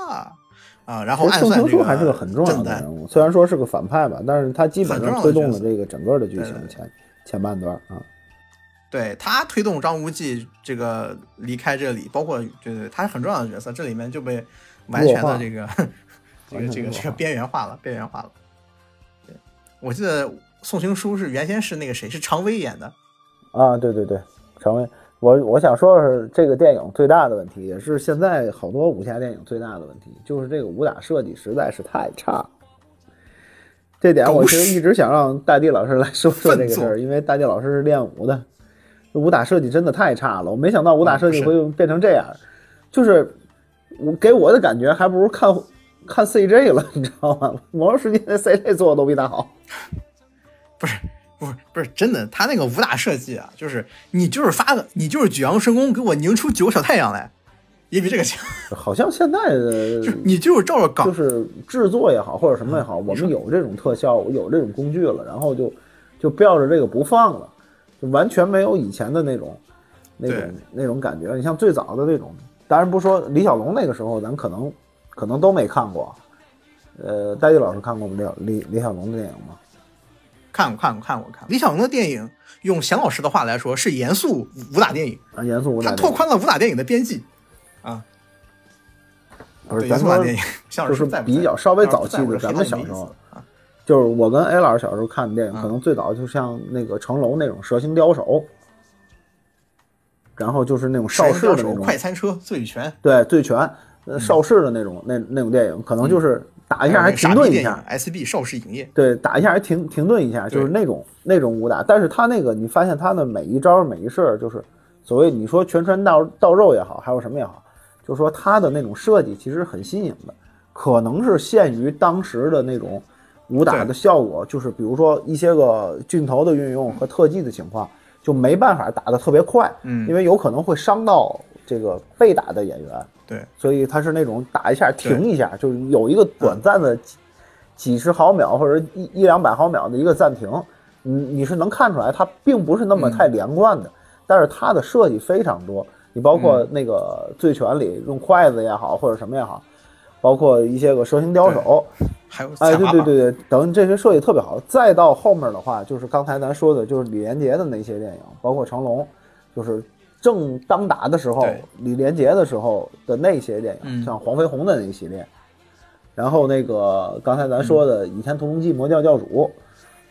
啊。然后暗算这青书还是个很重要的人物，虽然说是个反派吧，但是他基本上推动了这个整个的剧情对对对前前半段啊。对他推动张无忌这个离开这里，包括对对，他是很重要的角色，这里面就被完全的这个这个这个这个边缘化了，边缘化了。对，我记得宋青书是原先是那个谁，是常威演的，啊，对对对，常威，我我想说的是，这个电影最大的问题，也是现在好多武侠电影最大的问题，就是这个武打设计实在是太差。这点我其实一直想让大地老师来说说 这个事儿，因为大地老师是练武的，武打设计真的太差了。我没想到武打设计会变成这样，就是我给我的感觉还不如看看 CJ 了，你知道吗？魔兽世界的 CJ 做的都比他好。不是不是不是真的，他那个武打设计啊，就是你就是发个你就是举阳神功给我拧出九个小太阳来，也比这个强。好像现在的 就是你就是照着搞，就是制作也好，或者什么也好，我们有这种特效，有这种工具了，然后就就标着这个不放了，就完全没有以前的那种那种那种感觉。你像最早的那种，当然不说李小龙那个时候，咱可能可能都没看过。呃，戴季老师看过李李李小龙的电影吗？看过看过看过看过。李小龙的电影，用祥老师的话来说，是严肃武打电影，啊，严肃武打他电影拓宽了武打电影的边际啊。不是严肃武打电影，就是比较稍微早期的咱们小时候啊。就是我跟 A 老师小时候看的电影，嗯可能最早就像那个成龙那种蛇形刁手，然后就是那种邵氏的那种快餐车、醉拳，对醉拳，呃邵氏的那种那那种电影，可能就是打一下还停顿一下，，SB 邵氏影业，对，打一下还停停顿一下，就是那种那种武打。但是他那个你发现他的每一招每一式，就是所谓你说拳拳到到肉也好，还有什么也好，就是说他的那种设计其实很新颖的，可能是限于当时的那种武打的效果，就是比如说一些个镜头的运用和特技的情况，就没办法打得特别快，嗯。因为有可能会伤到这个被打的演员。对，所以它是那种打一下停一下，就是有一个短暂的几几十毫秒或者一一两百毫秒的一个暂停，你你是能看出来它并不是那么太连贯的，但是它的设计非常多。你包括那个醉拳里用筷子也好，或者什么也好，包括一些个蛇形刁手，还有哎，对对对对，等这些设计特别好。再到后面的话，就是刚才咱说的，就是李连杰的那些电影，包括成龙，就是正当打的时候，李连杰的时候的那些电影，嗯。像黄飞鸿的那一系列，然后那个刚才咱说的《倚天屠龙记》《魔教教主》，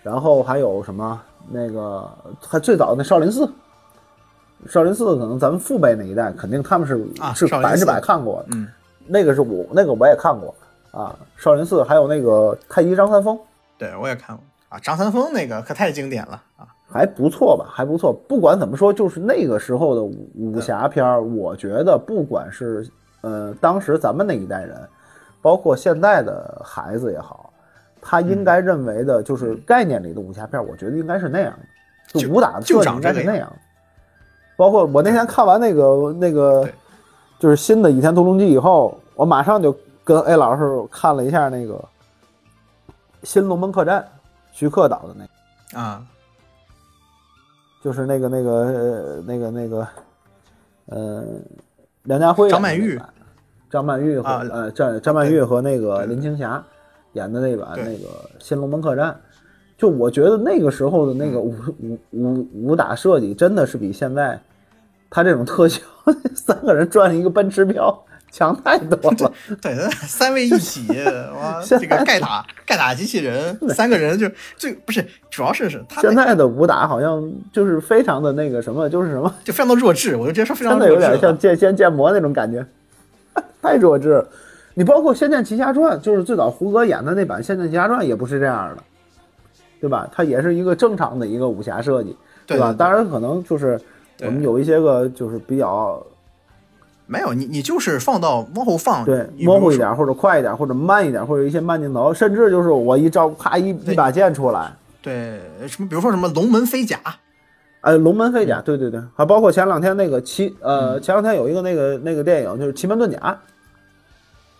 然后还有什么那个还最早的那少林寺。少林寺可能咱们父辈那一代肯定他们是、啊是百分之百看过的，嗯，那个是我那个我也看过啊，少林寺还有那个太极张三丰，对我也看过。啊，张三丰那个可太经典了啊，还不错吧，还不错。不管怎么说，就是那个时候的武武侠片儿，我觉得不管是呃当时咱们那一代人，包括现在的孩子也好，他应该认为的就是概念里的武侠片儿，我觉得应该是那样的，就武打的就应该是那样的。包括我那天看完那个那个就是新的《倚天屠龙记》以后，我马上就跟 A 老师看了一下那个《新龙门客栈》，徐克导的那个。啊，就是那个那个呃那个那个，呃，梁家辉张曼玉，张曼玉和、啊呃张张曼玉和那个林青霞演的那版那个《新龙门客栈》，就我觉得那个时候的那嗯个武、武武武打设计真的是比现在他这种特效，三个人转一个奔驰标强太多了。对，三位一体，哇，这个盖打盖打机器人，三个人就最不是，主要是是他现在的武打好像就是非常的那个什么，就是什么。就非常的弱智，我就直接说非常真的有点像剑仙剑魔那种感觉，太弱智了。你包括《仙剑奇侠传》，就是最早胡歌演的那版《仙剑奇侠传》，也不是这样的，对吧？它也是一个正常的一个武侠设计，吧？对对对当然，可能就是我们有一些个就是比较没有你你就是放到往后放，对模糊一点，或者快一点，或者慢一点，或者一些慢镜头，甚至就是我一招啪一一把剑出来，对什么，比如说什么龙门飞甲，呃，龙门飞甲，嗯。对对对，还包括前两天那个奇呃，前两天有一个那个那个电影就是《奇门遁甲》，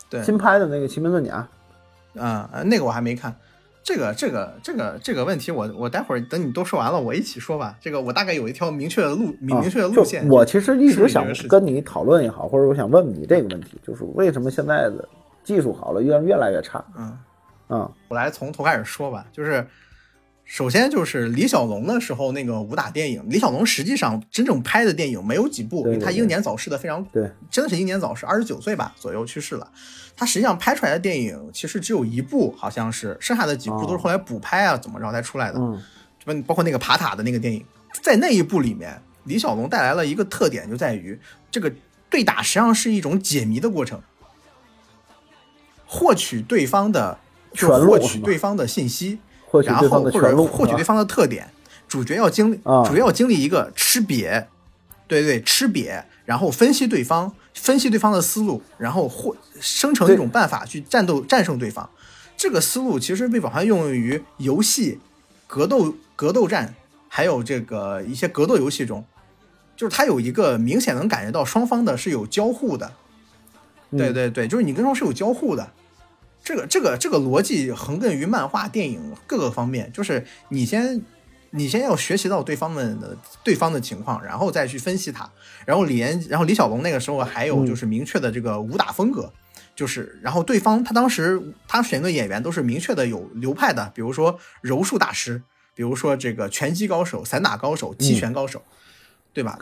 对，新拍的那个《奇门遁甲》。啊、呃那个我还没看。这个这个这个这个问题我，我待会儿等你都说完了，我一起说吧。这个我大概有一条明确的路，明明确的啊路线。就我其实一直想跟你讨论也好，或者我想问问你这个问题，就是为什么现在的技术好了，越越来越差？嗯，啊、我来从头开始说吧，就是首先就是李小龙的时候那个武打电影，李小龙实际上真正拍的电影没有几部，因对对对为他英年早逝的非常，对，真的是英年早逝，二十九岁吧左右去世了。他实际上拍出来的电影其实只有一部，好像是，剩下的几部都是后来补拍啊怎么着才出来的。嗯包包括那个爬塔的那个电影，在那一部里面，李小龙带来了一个特点，就在于这个对打实际上是一种解谜的过程，获取对方的，就获取对方的信息，然后或者获取对方的特点，主角要经历，啊主角要经历一个吃瘪，对对，吃瘪，然后分析对方，分析对方的思路，然后或生成一种办法去战斗战胜对方。这个思路其实被广泛用于游戏、格斗、格斗战，还有这个一些格斗游戏中，就是它有一个明显能感觉到双方的是有交互的。对对对，就是你跟双方是有交互的。这个这个这个逻辑横亘于漫画、电影各个方面，就是你先你先要学习到对方们的对方的情况，然后再去分析他。然后李岩，然后李小龙那个时候还有就是明确的这个武打风格，就是然后对方他当时他选的演员都是明确的有流派的，比如说柔术大师，比如说这个拳击高手、散打高手、击拳高手，对吧？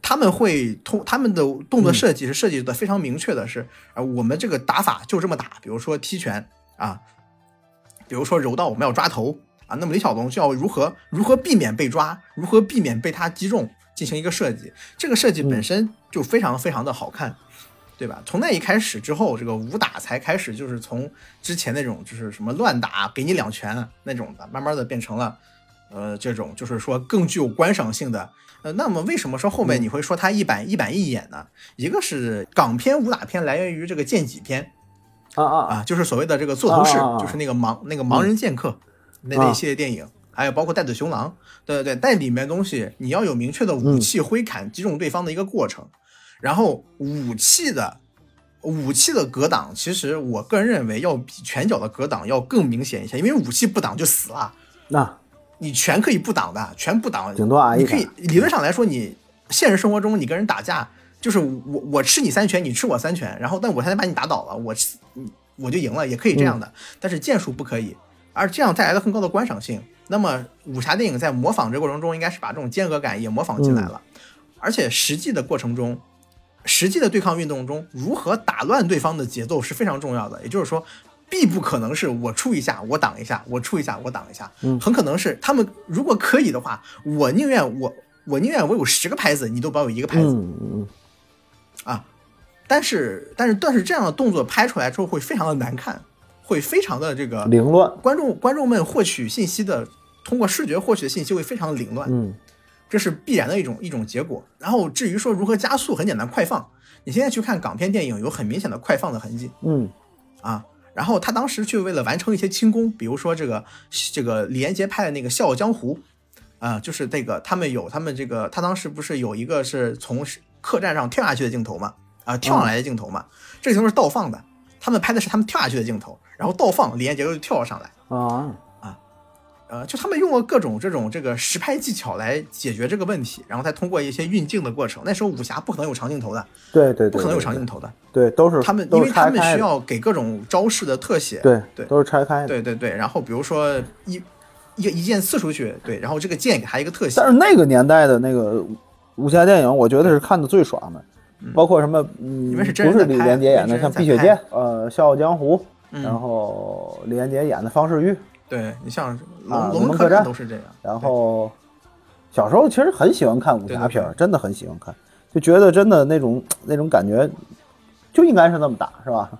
他们会通他们的动作设计是设计的非常明确的是，啊，我们这个打法就这么打，比如说踢拳啊，比如说柔道我们要抓头啊，那么李小龙就要如何如何避免被抓，如何避免被他击中，进行一个设计。这个设计本身就非常非常的好看，对吧？从那一开始之后，这个武打才开始就是从之前那种就是什么乱打给你两拳那种的，慢慢的变成了呃这种就是说更具有观赏性的。呃，那么为什么说后面你会说它一板一板一眼呢？一个是港片武打片来源于这个剑戟片啊啊啊，就是所谓的这个座头市，就是那个盲那个盲人剑客、那那一系列电影，还有包括带子熊狼，对对对，但里面东西你要有明确的武器挥砍击中对方的一个过程，然后武器的。武器的格挡，其实我个人认为要比拳脚的格挡要更明显一些，因为武器不挡就死了。那你拳可以不挡的，拳不挡，顶多你可以理论上来说，你现实生活中你跟人打架，就是我我吃你三拳，你吃我三拳，然后但我现在把你打倒了，我我就赢了，也可以这样的，但是剑术不可以，而这样带来了更高的观赏性。那么武侠电影在模仿这过程中，应该是把这种间隔感也模仿进来了，而且实际的过程中。实际的对抗运动中，如何打乱对方的节奏是非常重要的。也就是说，必不可能是我出一下我挡一下，我出一下我挡一下，嗯很可能是他们如果可以的话，我宁愿我我宁愿我有十个拍子，你都保有一个拍子、啊。但是但是但是这样的动作拍出来之后会非常的难看，会非常的这个嗯，凌乱，观众观众们获取信息的通过视觉获取的信息会非常的凌乱。嗯这是必然的一种一种结果。然后至于说如何加速，很简单，快放。你现在去看港片电影，有很明显的快放的痕迹嗯啊。然后他当时去为了完成一些轻功，比如说这个这个李连杰拍的那个《笑傲江湖》啊，就是那个他们有他们这个他当时不是有一个是从客栈上跳下去的镜头嘛啊，跳上来的镜头嘛，这个镜头是倒放的，他们拍的是他们跳下去的镜头，然后倒放，李连杰就跳了上来。啊啊，呃，就他们用了各种这种这个实拍技巧来解决这个问题，然后再通过一些运镜的过程。那时候武侠不可能有长镜头的，对对对，不可能有长镜头的。对，都是他们因为他们需要给各种招式的特写。对对都是拆开的。对对对。然后比如说一一一剑刺出去，对，然后这个剑给他一个特写但。是那个年代的那个武侠电影，我觉得是看的最爽的，包括什么，嗯，因为是真不是李连杰演的，像《碧血剑》呃，《笑傲江湖》，嗯然后李连杰演的方世玉，对你像龙啊龙门客栈都是这样。然后小时候其实很喜欢看武侠片儿，真的很喜欢看，就觉得真的那种 那种感觉就应该是那么打，是吧？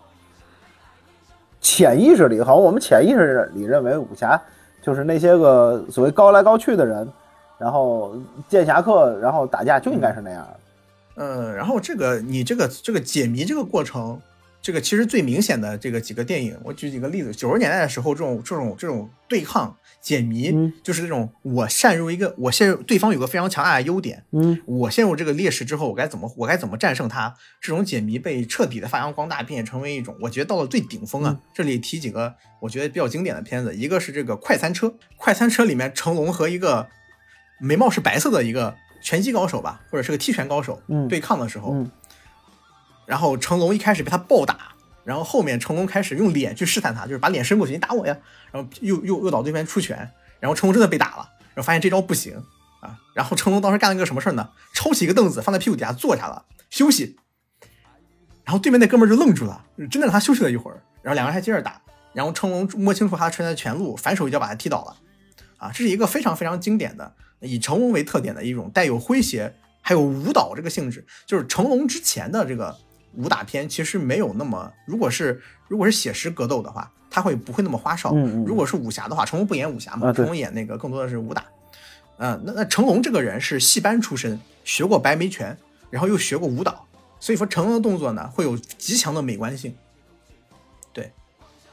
潜意识里，好像我们潜意识里认为武侠就是那些个所谓高来高去的人，然后剑侠客，然后打架就应该是那样的。嗯，然后这个你这个这个解谜这个过程，这个其实最明显的这个几个电影，我举几个例子。九十年代的时候，这种这种这种对抗解谜，嗯就是那种我陷入一个我陷入对方有个非常强大的优点，嗯我陷入这个劣势之后，我该怎么我该怎么战胜它？这种解谜被彻底的发扬光大，并且成为一种我觉得到了最顶峰啊。这里提几个我觉得比较经典的片子，一个是这个《快餐车》，《快餐车》里面成龙和一个眉毛是白色的一个拳击高手吧，或者是个踢拳高手、嗯对抗的时候，嗯然后成龙一开始被他暴打，然后后面成龙开始用脸去试探他，就是把脸伸过去，你打我呀，然后又又诱导对面出拳，然后成龙真的被打了，然后发现这招不行啊，然后成龙当时干了一个什么事呢？抄起一个凳子放在屁股底下坐下了休息，然后对面那哥们就愣住了，真的让他休息了一会儿，然后两个人还接着打，然后成龙摸清楚他出拳的全路，反手一脚把他踢倒了，啊，这是一个非常非常经典的以成龙为特点的一种带有诙谐还有舞蹈这个性质，就是成龙之前的这个武打片其实没有那么，如果是如果是写实格斗的话，他会不会那么花哨？嗯嗯如果是武侠的话，成龙不演武侠嘛，啊成龙演那个更多的是武打。嗯、那那成龙这个人是戏班出身，学过白眉拳，然后又学过舞蹈，所以说成龙的动作呢会有极强的美观性。对，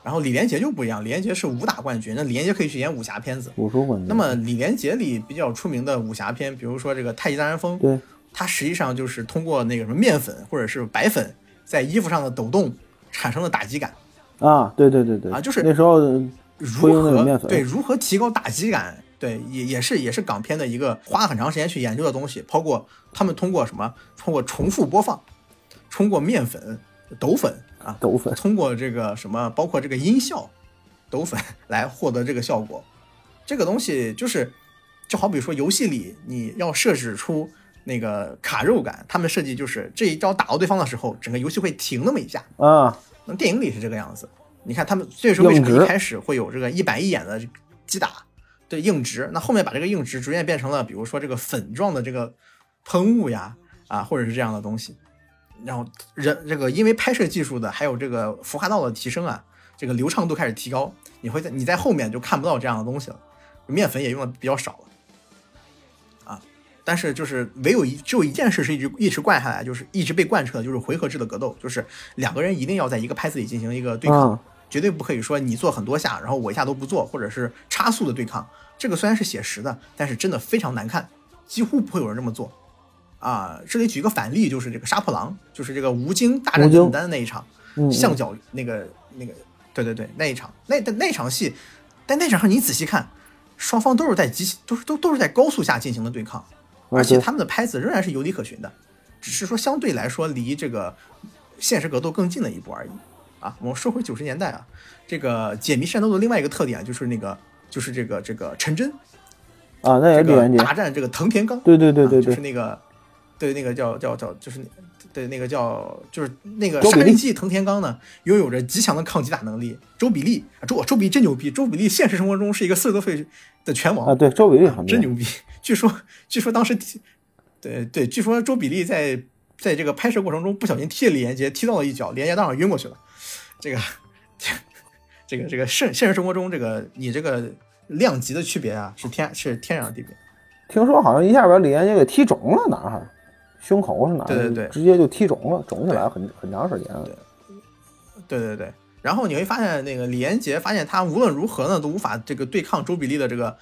然后李连杰就不一样，李连杰是武打冠军，那李连杰可以去演武侠片子。武术冠军。那么李连杰里比较出名的武侠片，比如说这个《太极张三丰》，对，它实际上就是通过那个什么面粉或者是白粉在衣服上的抖动产生的打击感，啊，对对对对，啊就是那时候如何对如何提高打击感，对也也是也是港片的一个花了很长时间去研究的东西，包括他们通过什么，通过重复播放，通过面粉、抖粉啊，抖粉通过这个什么，包括这个音效、抖粉 来获得这个效果。这个东西就是，就好比说游戏里你要设置出那个卡肉感，他们设计就是这一招打到对方的时候，整个游戏会停那么一下。啊，那电影里是这个样子。你看他们，所以说为什么一开始会有这个一板一眼的击打，对硬直，那后面把这个硬直逐渐变成了，比如说这个粉状的这个喷雾呀，啊，或者是这样的东西。然后人这个因为拍摄技术的还有这个服化道的提升啊，这个流畅度开始提高，你会在你在后面就看不到这样的东西了，面粉也用的比较少了。啊，但是就是唯有一只有一件事是一直一直贯下来，就是一直被贯彻的，就是回合制的格斗，就是两个人一定要在一个拍子里进行一个对抗，嗯绝对不可以说你做很多下，然后我一下都不做，或者是差速的对抗。这个虽然是写实的，但是真的非常难看，几乎不会有人这么做。啊，这里举一个反例，就是这个杀破狼，就是这个吴京大战吴京甄丹的那一场，象脚那个那个，对对对，那一场那那那场戏，但那场上你仔细看，双方都是在极其都是都都是在高速下进行的对抗，而且他们的拍子仍然是有理可循的，只是说相对来说离这个现实格斗更近了一步而已。啊，我们说回九十年代啊，这个解谜战斗的另外一个特点就是那个就是这个这个陈真，啊，那也这个大战这个藤田刚，对对对对啊，就是，那个，对那个叫叫叫，就是对那个叫就是那个周比利杀人机藤田刚呢，拥有着极强的抗击打能力。周比利，啊周周比利真牛逼，周比利现实生活中是一个四十多岁的拳王啊，对，周比利很真牛逼。据说据说当时踢，对对，据说周比利在在这个拍摄过程中不小心踢了李连杰，踢到了一脚，李连杰当场晕过去了。这个 这个这个现现实生活中这个你这个量级的区别啊，是天是天壤地别。听说好像一下把李连杰给踢肿了，哪儿？胸口是哪儿？对对对直接就踢肿了，肿起来很很长时间了。对对对，然后你会发现，那个李连杰发现他无论如何呢都无法这个对抗周比利的这个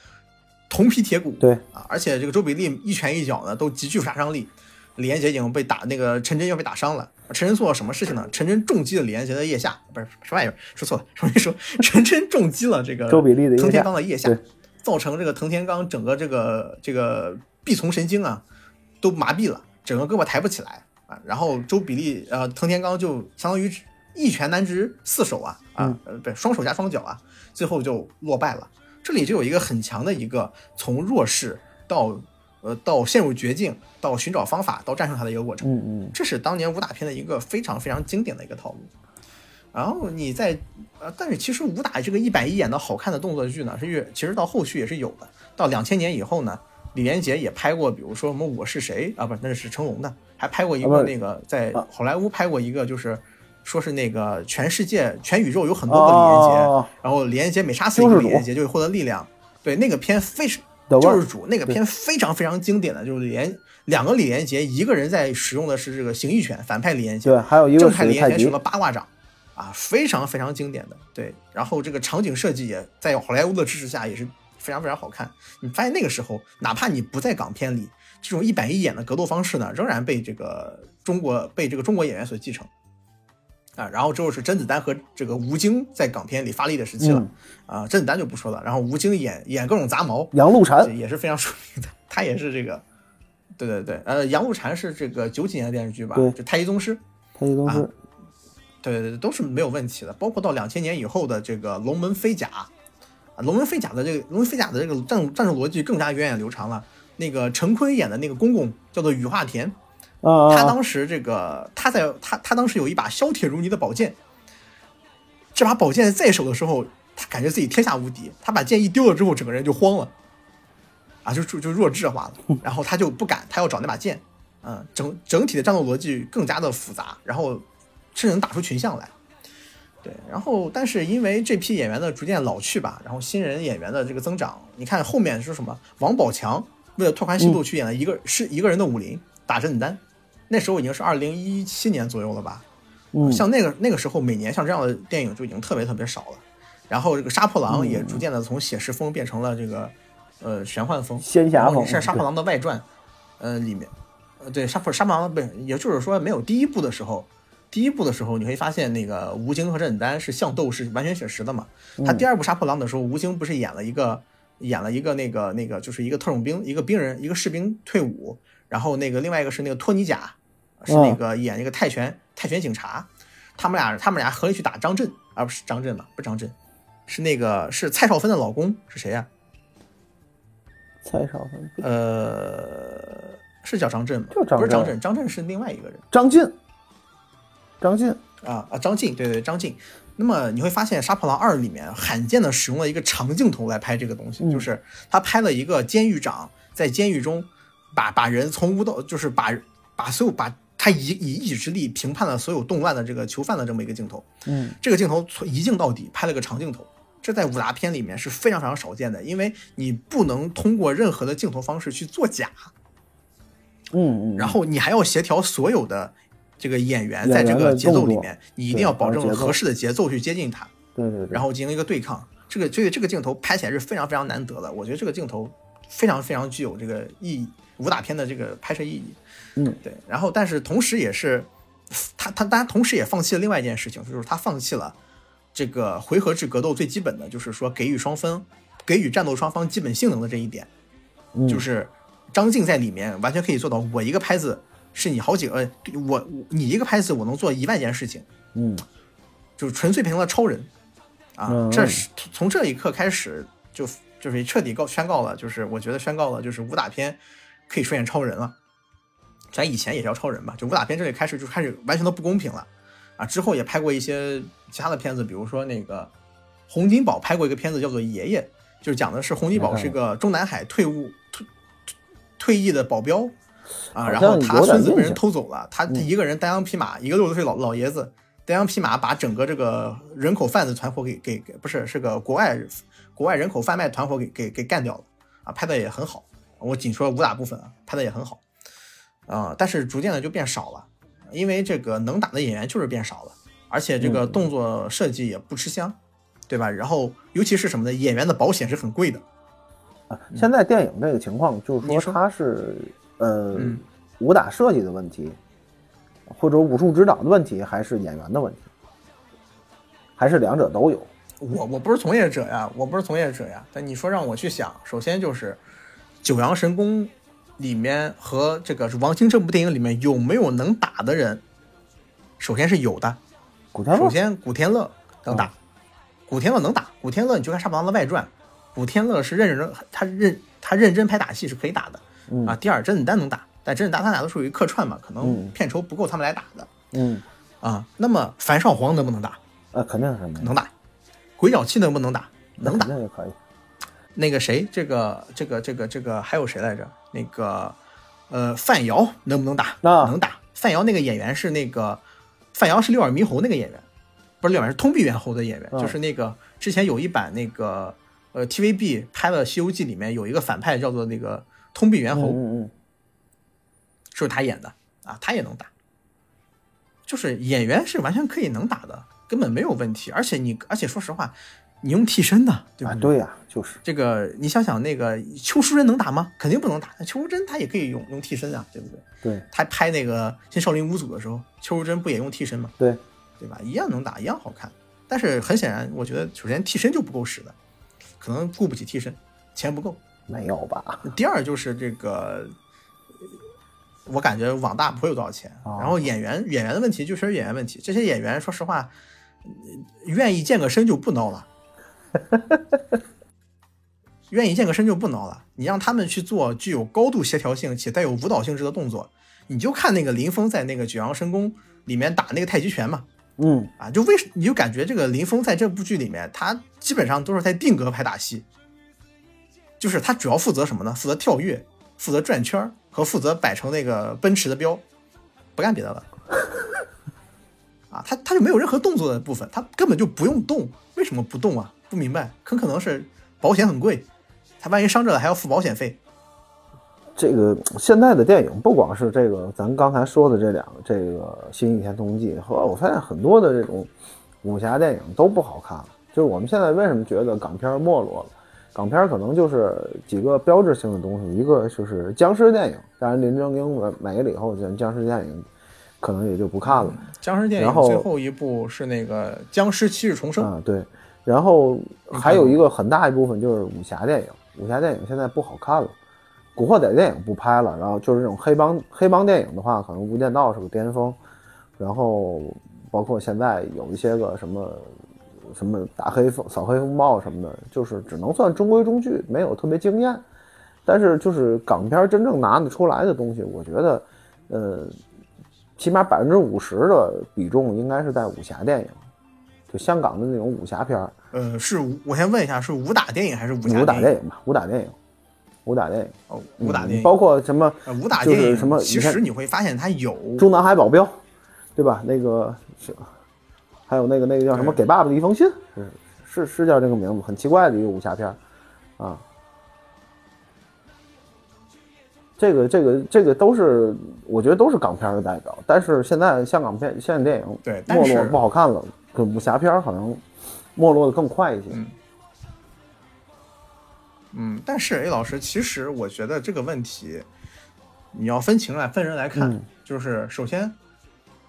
铜皮铁骨，对啊，而且这个周比利一拳一脚呢都极具杀伤力。李连杰已经被打，那个陈真要被打伤了。陈真做了什么事情呢？陈真重击了李连杰的腋下，不是什么玩意儿，说错了，重新说，陈真重击了这个周比利的藤田刚的腋下，造成这个藤田刚整个这个这个臂丛神经啊都麻痹了，整个胳膊抬不起来啊。然后周比利呃藤田刚就相当于一拳难敌四手啊啊呃不双手加双脚啊，最后就落败了。这里就有一个很强的一个从弱势到呃到陷入绝境，到寻找方法，到战胜他的一个过程。嗯嗯，这是当年武打片的一个非常非常经典的一个套路。然后你在呃，但是其实武打这个一板一眼的好看的动作剧呢，是越其实到后续也是有的。到两千年以后呢，李连杰也拍过，比如说什么《我是谁》啊，不是那是成龙的，还拍过一个那个在好莱坞拍过一个，就是说是那个全世界全宇宙有很多个李连杰，哦然后李连杰每杀死一个李连杰就会获得力量。对，那个片非常救世主那个片非常非常经典的，就是连两个李连杰，一个人在使用的是这个形意拳，反派李连杰，对，还有一个正派李连杰使用了八卦掌，啊，非常非常经典的。对，然后这个场景设计也在好莱坞的支持下也是非常非常好看。你发现那个时候，哪怕你不在港片里，这种一板一眼的格斗方式呢，仍然被这个中国被这个中国演员所继承。啊，然后之后是甄子丹和这个吴京在港片里发力的时期了，嗯啊，甄子丹就不说了，然后吴京演演各种杂毛，杨露禅也是非常出名的，他也是这个，对对对，呃，杨露禅是这个九几年的电视剧吧，就太极宗师，太极宗师啊，对对对，都是没有问题的，包括到两千年以后的这个龙门飞甲，啊，龙门飞甲的这个龙门飞甲的这个战战术逻辑更加源远流长了。那个陈坤演的那个公公叫做羽化田，啊啊，他当时这个他在他他当时有一把削铁如泥的宝剑，这把宝剑在手的时候，他感觉自己天下无敌。他把剑一丢了之后，整个人就慌了，啊，就就就弱智化了。然后他就不敢，他要找那把剑。嗯，整整体的战斗逻辑更加的复杂，然后甚至能打出群像来。对，然后但是因为这批演员的逐渐老去吧，然后新人演员的这个增长，你看后面是什么？王宝强为了拓宽戏路去演了一个、是一个人的武林打甄子丹，那时候已经是二零一七年左右了吧？嗯像那个那个时候，每年像这样的电影就已经特别特别少了。然后这个杀破狼嗯也逐渐的从写实风变成了这个呃玄幻风，仙侠风是杀破狼的外传，呃里面，呃对杀破杀破狼不是，也就是说没有第一部的时候，第一部的时候你会发现那个吴京和甄子丹是相斗，是完全写实的嘛。他第二部杀破狼的时候，吴京不是演了一个演了一个那个那个就是一个特种兵，一个兵人，一个士兵退伍，然后那个另外一个是那个托尼贾，是那个演一个泰拳泰拳警察，他们俩他们俩合力去打张震，而不是张震嘛，不是张震，是那个是蔡少芬的老公是谁呀、蔡少芬、呃，是叫张震吗？就张震不是张震，张震是另外一个人。张晋，张晋，啊啊，张晋，对对，张晋。那么你会发现，《杀破狼二》里面罕见的使用了一个长镜头来拍这个东西，嗯就是他拍了一个监狱长在监狱中把把人从无到，就是把把所有把他以以一己之力评判了所有动乱的这个囚犯的这么一个镜头。嗯这个镜头从一镜到底拍了个长镜头，这在武打片里面是非常非常少见的，因为你不能通过任何的镜头方式去作假。嗯嗯，然后你还要协调所有的这个演员在这个节奏里面，你一定要保证合适的节奏去接近他，对对对，然后进行一个对抗。这个这个这个镜头拍起来是非常非常难得的，我觉得这个镜头非常非常具有这个意义，武打片的这个拍摄意义。嗯，对。然后但是同时也是他他当然同时也放弃了另外一件事情，就是他放弃了这个回合制格斗最基本的就是说给予双方给予战斗双方基本性能的这一点。嗯就是张晋在里面完全可以做到，我一个拍子是你好几个，呃我我你一个拍子我能做一万件事情，嗯就是纯粹变成了超人啊！嗯这是从这一刻开始就就是彻底告宣告了，就是我觉得宣告了，就是武打片可以出现超人了。咱以前也叫超人吧，就武打片这里开始就开始完全的不公平了啊！之后也拍过一些其他的片子，比如说那个洪金宝拍过一个片子叫做《爷爷》，就是讲的是洪金宝是个中南海退伍退退退役的保镖啊，然后他孙子被人偷走了，他他一个人单枪匹马，一个六十岁老老爷子单枪匹马把整个这个人口贩子团伙给给给不是是个国外国外人口贩卖团伙给给给干掉了啊，拍的也很好。我仅说武打部分啊，拍的也很好啊、但是逐渐的就变少了，因为这个能打的演员就是变少了，而且这个嗯动作设计也不吃香，对吧？然后尤其是什么呢？演员的保险是很贵的，啊，现在电影这个情况就是说你说它是呃嗯武打设计的问题，或者武术指导的问题，还是演员的问题，还是两者都有？我我不是从业者呀，我不是从业者呀。但你说让我去想，首先就是《九阳神功》里面和这个王晶这部电影里面有没有能打的人？首先是有的，古天乐首先古天乐能打，古天乐能打。古天乐你就看《杀破狼》的外传，古天乐是认真，他认他认真拍打戏是可以打的、嗯啊。第二，甄子丹能打，但甄子丹他俩都属于客串嘛，可能嗯片酬不够他们来打的嗯，啊。那么樊少皇能不能打？呃，肯定是能打。鬼脚七能不能打？能打肯。定也可以。那个谁，这个这个这个这个还有谁来着？那个呃，范瑶能不能打？啊能打。范瑶那个演员是那个范瑶是六耳猕猴那个演员，不是六耳是通臂猿猴的演员，嗯就是那个之前有一版那个呃 TVB 拍的《西游记》里面有一个反派叫做那个通臂猿猴，嗯嗯是不是他演的啊？他也能打，就是演员是完全可以能打的，根本没有问题。而且你而且说实话，你用替身的，对嗯，吧？啊，对呀、就是这个你想想，那个邱淑贞能打吗？肯定不能打。邱淑贞她也可以用用替身啊，对不对？对她拍那个《新少林五祖》的时候，邱淑贞不也用替身吗？对，对吧？一样能打，一样好看。但是很显然，我觉得首先替身就不够使的，可能雇不起替身，钱不够。没有吧？第二就是这个，呃我感觉网大不会有多少钱。哦然后演员演员的问题就是演员问题，这些演员说实话，呃愿意健个身就不孬了。愿意健个身就不孬了。你让他们去做具有高度协调性且带有舞蹈性质的动作，你就看那个林峰在那个九阳神功里面打那个太极拳嘛，嗯，啊，就为什你就感觉这个林峰在这部剧里面，他基本上都是在定格拍打戏，就是他主要负责什么呢？负责跳跃，负责转圈和负责摆成那个奔驰的标，不干别的了。啊，他他就没有任何动作的部分，他根本就不用动，为什么不动啊？不明白，很可能是保险很贵，他万一伤着了还要付保险费。这个现在的电影不光是这个咱刚才说的这两个，这个《新倚天屠龙记》和我发现很多的这种武侠电影都不好看了。就是我们现在为什么觉得港片没落了？港片可能就是几个标志性的东西，一个就是僵尸电影，当然林正英没没了以后，这僵尸电影可能也就不看了。僵尸电影最后一部是那个《僵尸七日重生》，啊，对。然后还有一个很大一部分就是武侠电影，武侠电影现在不好看了，古惑仔电影不拍了，然后就是这种黑帮黑帮电影的话，可能《无间道》是个巅峰，然后包括现在有一些个什么什么打黑风、扫黑风暴什么的，就是只能算中规中矩，没有特别惊艳。但是就是港片真正拿得出来的东西，我觉得，呃，起码百分之五十的比重应该是在武侠电影，就香港的那种武侠片儿。呃，是武我先问一下，是武打电影还是武侠武打电电影吧，武打电影，武打电影，哦，武打电影，嗯包括什么呃武打电影什么其实你会发现它有《中南海保镖》，对吧？那个是，还有那个那个叫什么《给爸爸的一封信》，是是是叫这个名字，很奇怪的一个武侠片儿。啊。这个这个这个都是我觉得都是港片的代表，但是现在香港片现在电影对没落不好看了，跟武侠片儿好像没落的更快一些。嗯，但是 A 老师，其实我觉得这个问题，你要分情来分人来看，嗯。就是首先，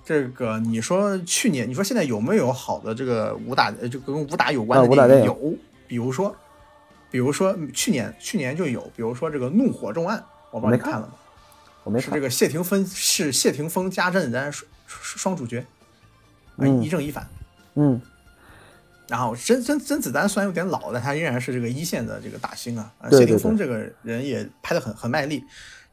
这个你说去年，你说现在有没有好的这个武打，呃，就跟武打有关的啊武打电影有，比如说，比如说去年去年就有，比如说这个《怒火重案》，我不知道没看你看了吗？我没看是这，个谢霆锋是谢霆锋加甄子丹双双主角，啊嗯一正一反。嗯然后甄甄甄子丹虽然有点老，但他依然是这个一线的这个大星啊。呃对对谢霆锋这个人也拍的很很卖力，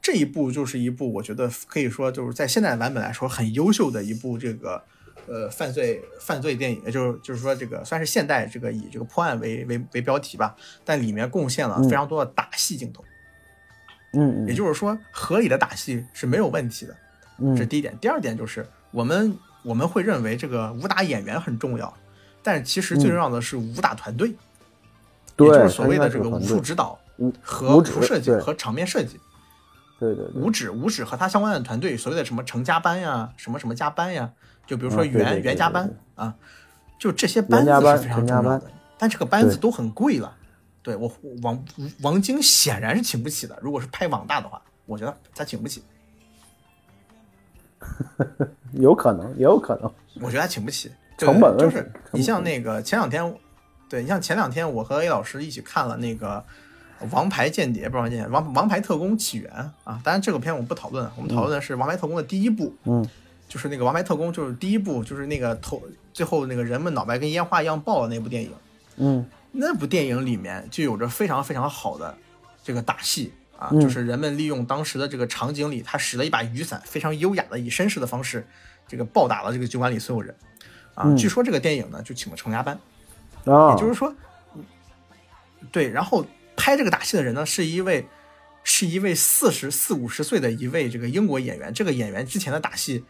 这一部就是一部我觉得可以说就是在现在的版本来说很优秀的一部这个呃犯罪犯罪电影，也就是就是说这个算是现代这个以这个破案为为为标题吧，但里面贡献了非常多的打戏镜头，嗯嗯也就是说合理的打戏是没有问题的。这是嗯第一点。第二点就是我们我们会认为这个武打演员很重要，但是其实最重要的是武打团队，也就是所谓的这个武术指导和武术设计和场面设计。对对对武指五指和他相关的团队，所谓的什么成家班呀，什么什么加班呀，就比如说袁、袁家班啊，就这些班子是非常陈家班重要的。但这个班子都很贵了，对我王王晶显然是请不起的。如果是拍网大的话，我觉得他请不起，有可能也有可能。我觉得他请不起。对成本就是你像那个前两天，对你像前两天我和 A 老师一起看了那个《王牌间谍》，不是王牌间谍，王王牌特工起源啊。当然这个片我们不讨论，我们讨论的是《王牌特工》的第一部，嗯，就是那个《王牌特工》，就是第一部，就是那个头最后那个人们脑袋跟烟花一样爆的那部电影。嗯那部电影里面就有着非常非常好的这个打戏啊，嗯就是人们利用当时的这个场景里，他使了一把雨伞，非常优雅的以绅士的方式，这个暴打了这个酒馆里所有人啊。嗯据说这个电影呢就请了成家班，啊，也就是说，嗯对，然后拍这个打戏的人呢是一位是一位四十四五十岁的一位这个英国演员，这个演员之前的打戏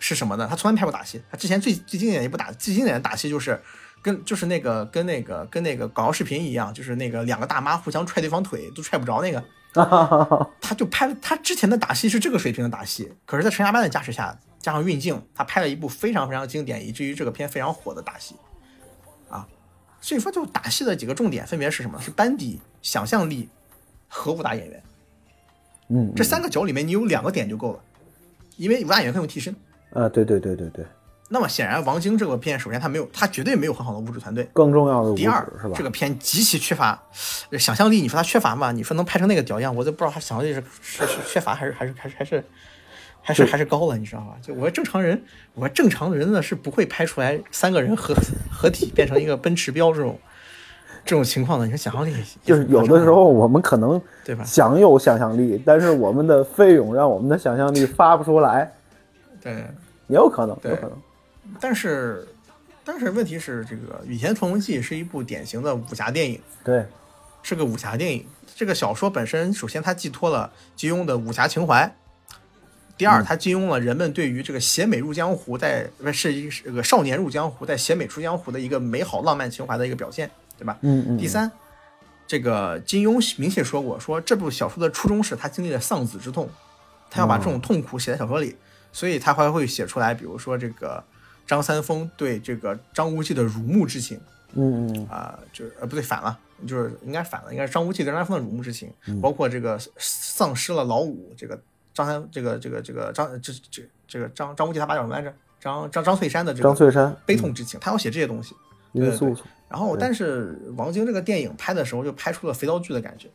是什么呢？他从来没拍过打戏，他之前最最经典的一部打最经典的打戏就是跟就是那个跟那个跟那个搞笑视频一样，就是那个两个大妈互相踹对方腿都踹不着那个，他就拍了他之前的打戏是这个水平的打戏，可是，在陈家班的加持下，加上运镜，他拍了一部非常非常经典，以至于这个片非常火的打戏，啊，所以说就打戏的几个重点分别是什么？是班底、想象力和武打演员。嗯，这三个角里面，你有两个点就够了，因为武打演员可以用替身。啊，对对对对对，那么显然，王晶这个片，首先他没有，他绝对没有很好的武指团队。更重要的第二是吧？，这个片极其缺乏呃想象力。你说他缺乏吗？你说能拍成那个屌样，我都不知道他想象力是是是缺乏还是还是还是还是还是还是高了，你知道吧？就我正常人，我正常人呢是不会拍出来三个人合 合体变成一个奔驰标这种这种情况的，你说想象力就是有的时候我们可能对吧？想有想象力，但是我们的费用让我们的想象力发不出来，对，也有可能，对有可能。但是但是问题是，这个《倚天屠龙记》是一部典型的武侠电影，对，是个武侠电影。这个小说本身，首先它寄托了金庸的武侠情怀。第二，他金庸了人们对于这个写美入江湖，在不是一个少年入江湖，在写美出江湖的一个美好浪漫情怀的一个表现，对吧？嗯嗯。第三，这个金庸明确说过，说这部小说的初衷是他经历了丧子之痛，他要把这种痛苦写在小说里，所以他还会写出来，比如说这个张三丰对这个张无忌的辱没之情嗯嗯啊、就是呃不对，反了，就是应该反了，应该是张无忌对张三丰的辱没之情，包括这个丧失了老五，这个张三这个这个这个张这这这个张张无忌他爸叫什么来着？张张张翠山的这个张翠山悲痛之情，他要写这些东西。殷素素，然后，但是王晶这个电影拍的时候就拍出了肥皂剧的感觉，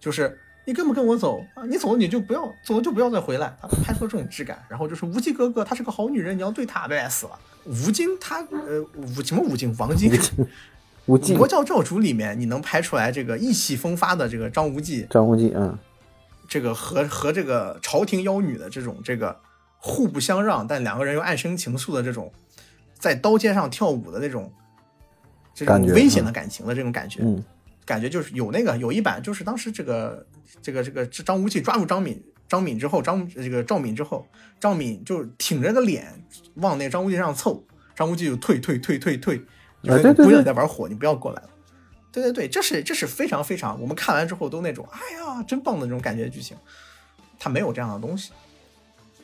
就是你跟不跟我走啊？你走你就不要走，就不要再回来。他拍出了这种质感。然后就是无忌哥哥，她是个好女人，你要对她，别死了。吴京他呃吴什么吴京？王晶，无忌《魔教教主》里面你能拍出来这个意气风发的这个张无忌，张无忌，嗯，这个和和这个朝廷妖女的这种这个互不相让，但两个人又暗生情愫的这种，在刀尖上跳舞的那种这种危险的感情的这种感觉，嗯。感觉就是有那个有一版，就是当时这个这个这个张无忌抓住张敏张敏之后，张这个赵敏之后，赵敏就挺着个脸往那个张无忌身上凑，张无忌就退退退退退，就是姑娘在玩火，你不要过来了。对对对，这是这是非常非常，我们看完之后都那种哎呀真棒的那种感觉剧情，它没有这样的东西，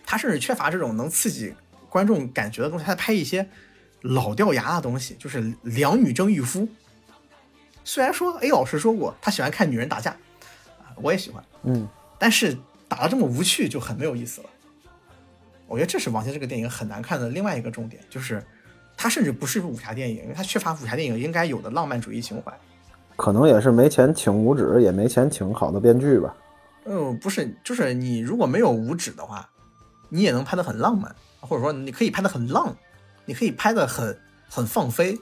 它甚至缺乏这种能刺激观众感觉的东西，它拍一些老掉牙的东西，就是两女争一夫。虽然说 A 老师说过他喜欢看女人打架，啊，我也喜欢，嗯，但是打的这么无趣就很没有意思了。我觉得这是王晶这个电影很难看的另外一个重点，就是它甚至不是武侠电影，因为它缺乏武侠电影应该有的浪漫主义情怀。可能也是没钱请五指，也没钱请好的编剧吧。嗯，不是，就是你如果没有五指的话，你也能拍得很浪漫，或者说你可以拍得很浪，你可以拍得很很放飞，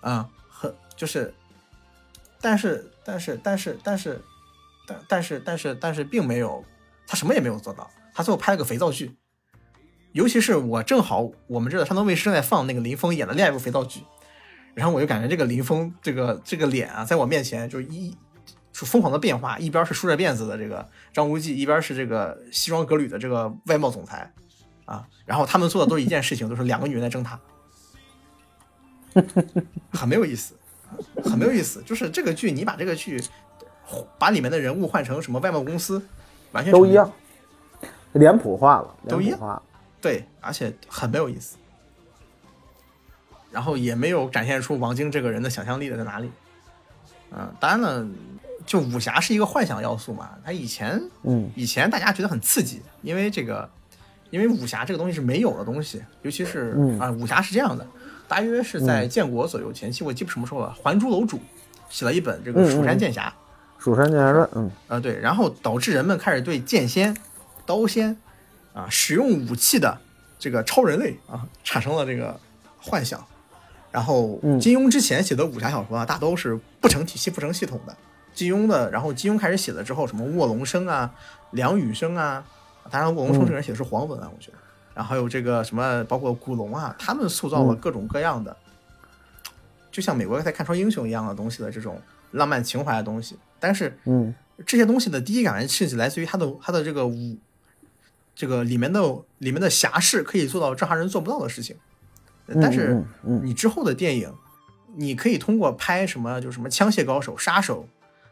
啊、很就是，但是但是但是但是但但是但是但是并没有，他什么也没有做到，他最后拍了个肥皂剧，尤其是我正好我们这个山东卫视正在放那个林峰演的另一部肥皂剧，然后我就感觉这个林峰这个这个脸啊，在我面前就一就疯狂的变化，一边是梳着辫子的这个张无忌，一边是这个西装革履的这个外贸总裁啊，然后他们做的都是一件事情，都是两个女人在争他，很没有意思，很没有意思。就是这个剧，你把这个剧把里面的人物换成什么外贸公司，完全都一样，脸谱化了，都一样。对，而且很没有意思，然后也没有展现出王晶这个人的想象力的在哪里。嗯、当然了，就武侠是一个幻想要素嘛，他以前嗯。以前大家觉得很刺激，因为这个，因为武侠这个东西是没有的东西，尤其是啊、嗯武侠是这样的，大约是在建国左右前期，我记不什么时候了，《还珠楼主》写了一本这个《蜀山剑侠》《蜀山剑侠传》，嗯。啊，对，然后导致人们开始对剑仙、刀仙啊使用武器的这个超人类啊产生了这个幻想。然后嗯金庸之前写的武侠小说啊，大都是不成体系、不成系统的。金庸的，然后金庸开始写了之后，什么卧龙生啊、梁羽生啊，当然卧龙生这个人写的是黄文啊，我觉得。然后还有这个什么，包括古龙啊，他们塑造了各种各样的，就像美国在看超英雄一样的东西的这种浪漫情怀的东西。但是嗯这些东西的第一感官刺激来自于他的他的这个武，这个里面的里面的侠士可以做到正常人做不到的事情。但是你之后的电影，你可以通过拍什么就什么枪械高手、杀手，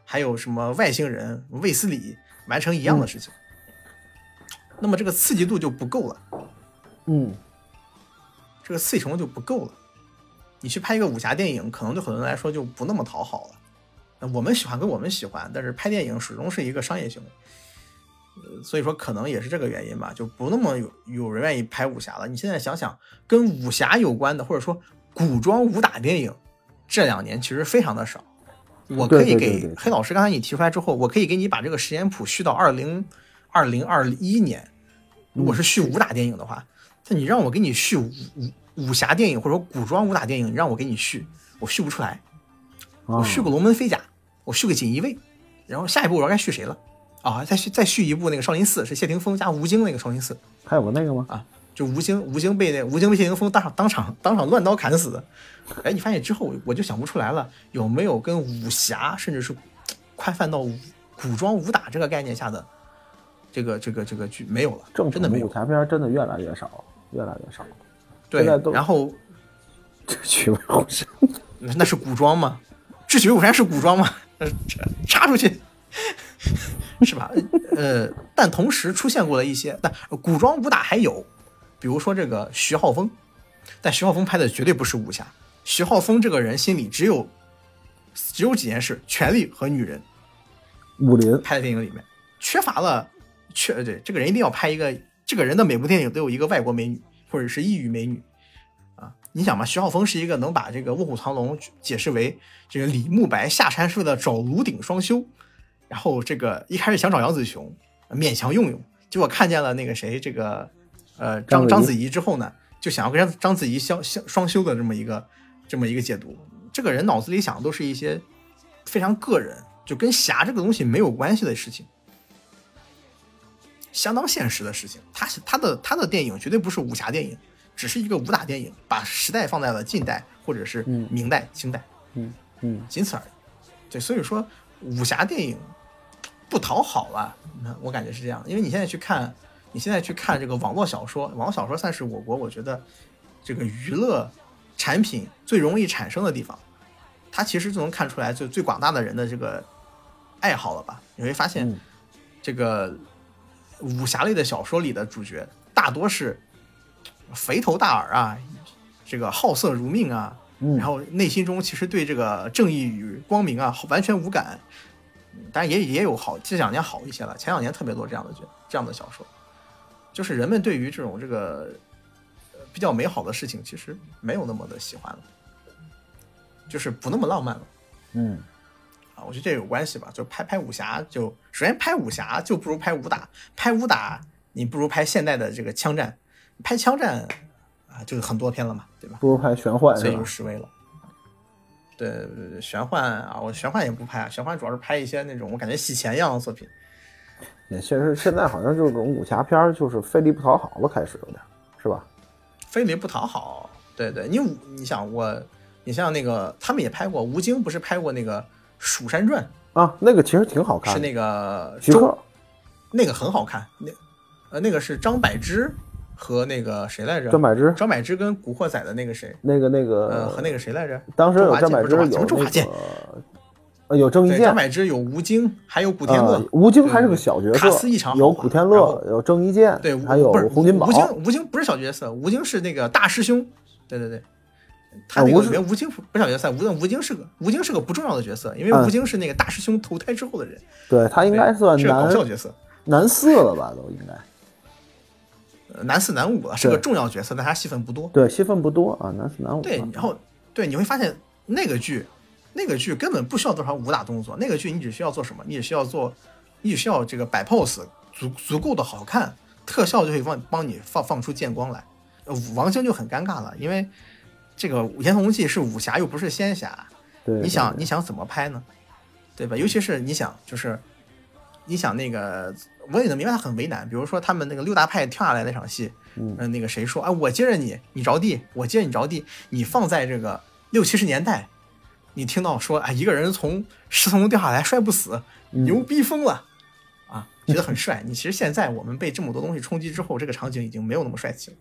还有什么外星人、卫斯理完成一样的事情，那么这个刺激度就不够了。嗯这个刺激程度就不够了。你去拍一个武侠电影，可能对很多人来说就不那么讨好了。我们喜欢跟我们喜欢，但是拍电影始终是一个商业行为，呃，所以说可能也是这个原因吧，就不那么有有人愿意拍武侠了。你现在想想，跟武侠有关的，或者说古装武打电影，这两年其实非常的少。我可以给黑老师刚才你提出来之后，我可以给你把这个时间谱续到二零二零二一年。如果是续武打电影的话，那你让我给你续武武武侠电影或者说古装武打电影，你让我给你续，我续不出来，我续个龙门飞甲，我续个锦衣卫，然后下一步我要该续谁了啊？再续再续一部那个少林寺，是谢霆锋加吴京那个少林寺还有个那个吗？啊，就吴京吴京被那吴京被谢霆锋当场当场当场乱刀砍死的。哎，你发现之后我就想不出来了，有没有跟武侠甚至是宽泛到武古装武打这个概念下的这个这个这个剧没有了，正真的没有。武侠片真的越来越少，越来越少。对然后智取威虎山，那是古装吗？智取威虎山是古装吗？呃，插出去，是吧？呃，但同时出现过的一些，但古装武打还有，比如说这个徐浩峰，但徐浩峰拍的绝对不是武侠。徐浩峰这个人心里只有只有几件事：权力和女人。武林拍的电影里面缺乏了，缺对这个人一定要拍一个，这个人的每部电影都有一个外国美女或者是异域美女啊。你想嘛，徐浩峰是一个能把这个《卧虎藏龙》解释为这个李慕白下山是为了找炉鼎双修，然后这个一开始想找杨紫琼，勉强用用，结果看见了那个谁这个呃张章子怡章子怡之后呢，就想要跟章章子怡相相双修的这么一个这么一个解读。这个人脑子里想的都是一些非常个人，就跟侠这个东西没有关系的事情，相当现实的事情。他是他的他的电影绝对不是武侠电影，只是一个武打电影，把时代放在了近代或者是嗯明代、清代，嗯嗯，仅此而已。对，所以说武侠电影不讨好了，那我感觉是这样。因为你现在去看，你现在去看这个网络小说，网络小说算是我国我觉得这个娱乐产品最容易产生的地方。它其实就能看出来最最广大的人的这个爱好了吧？你会发现嗯，这个武侠类的小说里的主角大多是肥头大耳啊，这个好色如命啊，嗯然后内心中其实对这个正义与光明啊完全无感。嗯当然也也有好，这两年好一些了，前两年特别多这样的剧这样的小说，就是人们对于这种这个呃比较美好的事情，其实没有那么的喜欢了，就是不那么浪漫了。嗯，啊，我觉得这有关系吧。就拍拍武侠就，首先拍武侠就不如拍武打，拍武打你不如拍现代的这个枪战，拍枪战啊就是很多篇了嘛，对吧？不如拍玄幻所以就是吧？示威了。对玄幻啊，我玄幻也不拍啊，玄幻主要是拍一些那种我感觉洗钱一样的作品。也确实，现在好像就是这种武侠片儿就是费力不讨好了，开始有点是吧？费力不讨好，对对，你你想我，你像那个他们也拍过，吴京不是拍过那个《蜀山传啊，那个其实挺好》，看的，是那个徐克，那个很好看，那呃那个是张柏芝和那个谁来着？张柏芝，张柏芝跟古惑仔的那个谁，那个那个呃和那个谁来着？当时有张柏芝，有周华健那个呃有郑伊，健。张，柏芝有吴京，还有古天乐。呃，，吴京还是个小角卡色有古天乐，有郑伊健，对，还有不是洪金宝。吴，京吴京不是小角色，吴京是那个大师兄。对对对，他那个里面吴京不是小角色，吴吴京是个吴京是个不重要的角色，因为嗯。吴京是那个大师兄投胎之后的人，对他应该算是搞男笑角色，男四了吧，都应该。呃男四男五了，是个重要角色，但他戏份不多。对，戏份不多啊，男四男五。对，然后对你会发现那个剧，那个剧根本不需要多少武打动作，那个剧你只需要做什么？你只需要做，你只需要这个摆 pose 足足够的好看，特效就会帮帮你放放出剑光来。呃王晶就很尴尬了，因为这个《炎黄记》是武侠又不是仙侠，对，你想对你想怎么拍呢？对吧？尤其是你想就是。你想那个，我也能明白他很为难。比如说他们那个六大派跳下来那场戏，嗯呃那个谁说，哎，我接着你，你着地，我接着你着地，你放在这个六七十年代，你听到说，哎，一个人从石头中掉下来摔不死，嗯牛逼疯了，啊，觉得很帅。你其实现在我们被这么多东西冲击之后，这个场景已经没有那么帅气了。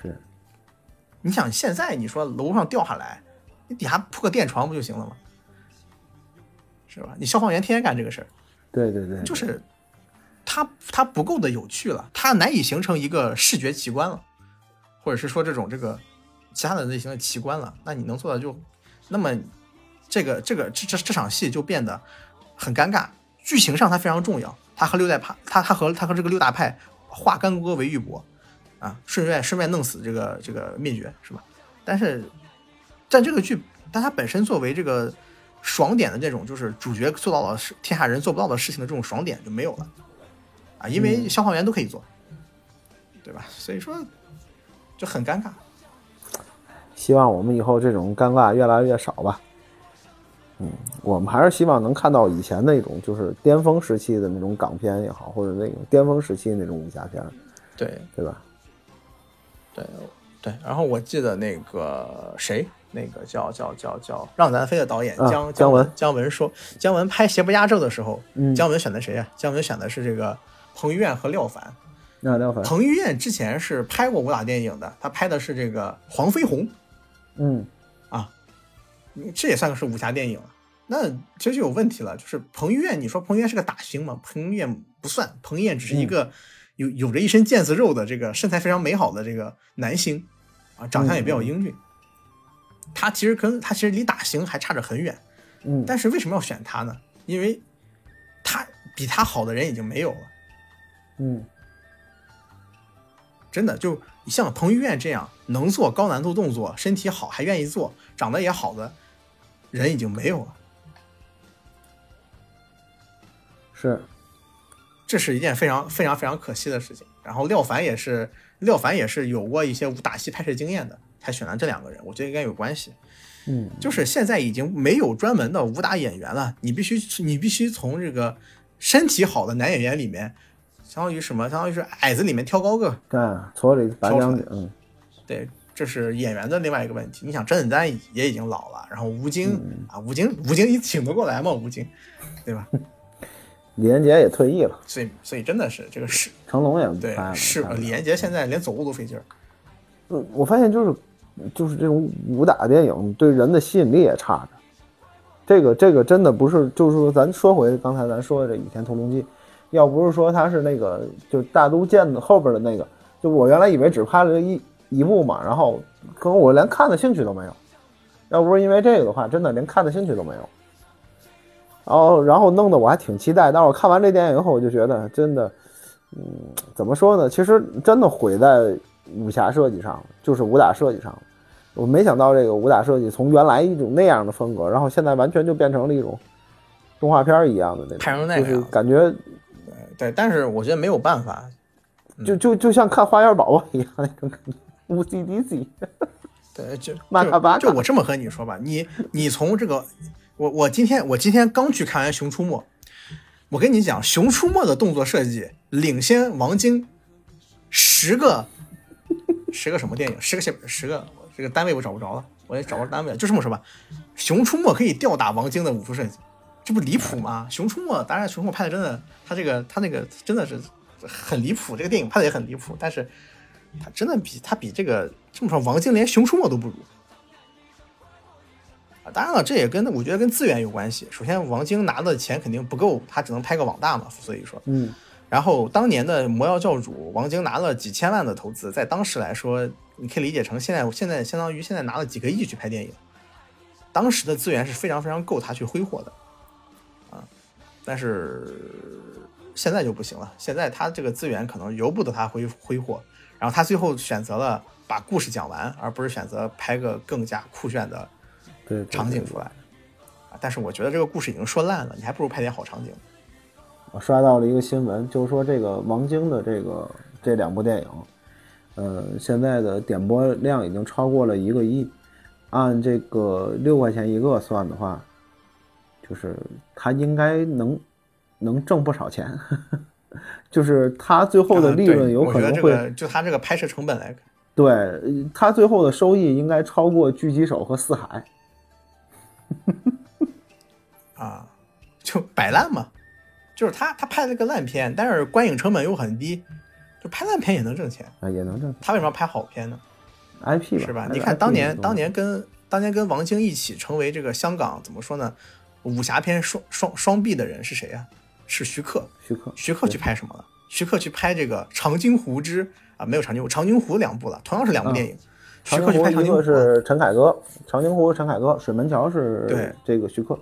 是你想现在你说楼上掉下来，你底下铺个电床不就行了吗？是吧？你消防员天天干这个事儿，对对对，就是它它不够的有趣了，它难以形成一个视觉奇观了，或者是说这种这个其他的类型的奇观了。那你能做到就，那么这个这个这这这场戏就变得很尴尬。剧情上它非常重要，它和六代派，它它和它和这个六大派化干戈为玉帛啊，顺便顺便弄死这个这个灭绝是吧？但是但这个剧，但它本身作为这个爽点的这种，就是主角做到了是天下人做不到的事情的这种爽点就没有了啊，因为消防员都可以做，对吧？所以说就很尴尬。希望我们以后这种尴尬越来越少吧。嗯我们还是希望能看到以前那种就是巅峰时期的那种港片也好，或者那种巅峰时期那种武侠片，对对吧？对对。然后我记得那个谁，那个叫叫叫叫让咱飞的导演啊姜姜文姜文说，姜文拍《邪不压正》的时候，嗯姜文选的谁啊？姜文选的是这个彭于晏和廖凡。那廖凡，彭于晏之前是拍过武打电影的，他拍的是这个《黄飞鸿》，嗯啊这也算是武侠电影了。那这就有问题了，就是彭于晏，你说彭于晏是个打星吗？彭于晏不算，彭于晏只是一个有有着一身腱子肉的这个身材非常美好的这个男星啊，长相也比较英俊。他其实跟他其实离打星还差着很远，嗯，但是为什么要选他呢？因为他比他好的人已经没有了。嗯真的就像彭于晏这样能做高难度动作、身体好还愿意做、长得也好的人已经没有了。是，这是一件非常非常非常可惜的事情。然后廖凡也是，廖凡也是有过一些武打戏拍摄经验的，才选了这两个人，我觉得应该有关系。嗯就是现在已经没有专门的武打演员了，你必须你必须从这个身体好的男演员里面，相当于什么？相当于是矮子里面挑高个。对，矬里拔将军，嗯对，这是演员的另外一个问题。你想甄子丹也已经老了，然后吴京、啊，吴京吴京你请得过来吗？吴京，对吧？李连杰也退役了，所以所以真的是这个是成龙也对，是李连杰现在连走路都费劲儿。嗯我发现就是就是这种武打电影对人的吸引力也差着。这个这个真的不是，就是说咱说回刚才咱说的这《倚天屠龙记》，要不是说他是那个就大都建的后边的那个，就我原来以为只拍了一一部嘛，然后可能我连看的兴趣都没有。要不是因为这个的话，真的连看的兴趣都没有。然后然后弄得我还挺期待，但是我看完这电影以后，我就觉得真的，嗯，怎么说呢？其实真的毁在武侠设计上了，就是武打设计上了。我没想到这个武打设计从原来一种那样的风格，然后现在完全就变成了一种动画片一样的那种，拍成那个就是感觉对，但是我觉得没有办法，就就就像看《花样宝宝》一样那种感觉，无 C D C。对，就马卡巴卡就就我这么和你说吧，你你从这个，我我今天我今天刚去看完《熊出没》，我跟你讲，《熊出没》的动作设计领先王晶十个十个什么电影，十个线十个，这个单位我找不着了，我也找不着单位了，就这么说吧，《熊出没》可以吊打王晶的武术设计，这不离谱吗？《熊出没》当然，《熊出没》拍的真的，他这个他那个真的是很离谱，这个电影拍的也很离谱，但是他真的比他比这个这么说，王晶连《熊出没》都不如。啊，当然了，这也跟我觉得跟资源有关系。首先，王晶拿的钱肯定不够，他只能拍个网大嘛，所以说，嗯，然后当年的《魔药教主》，王晶拿了几千万的投资，在当时来说，你可以理解成现在现在相当于现在拿了几个亿去拍电影，当时的资源是非常非常够他去挥霍的，啊，但是现在就不行了，现在他这个资源可能由不得他挥挥霍，然后他最后选择了把故事讲完，而不是选择拍个更加酷炫的场景出来。啊，但是我觉得这个故事已经说烂了，你还不如拍点好场景。我刷到了一个新闻，就是说这个王晶的这个这两部电影，呃，现在的点播量已经超过了一个亿，按这个六块钱一个算的话，就是他应该能能挣不少钱，就是他最后的利润有可能会，就他这个拍摄成本来看，对呃他最后的收益应该超过狙击手和四海。啊，就摆烂嘛，就是他他拍了个烂片，但是观影成本又很低，就拍烂片也能挣钱。啊，也能挣他为什么要拍好片呢？IP 吧？是吧？你看当年当年跟当年跟王晶一起成为这个香港怎么说呢？武侠片双双双臂的人是谁呀、是徐克。徐克，徐克去拍什么了？徐克去拍这个《长津湖之》啊，没有《长津湖》，《长津湖》两部了，同样是两部电影。徐克去长津湖一个拍长津湖，是陈凯歌，长津湖陈凯歌，水门桥是对这个徐克。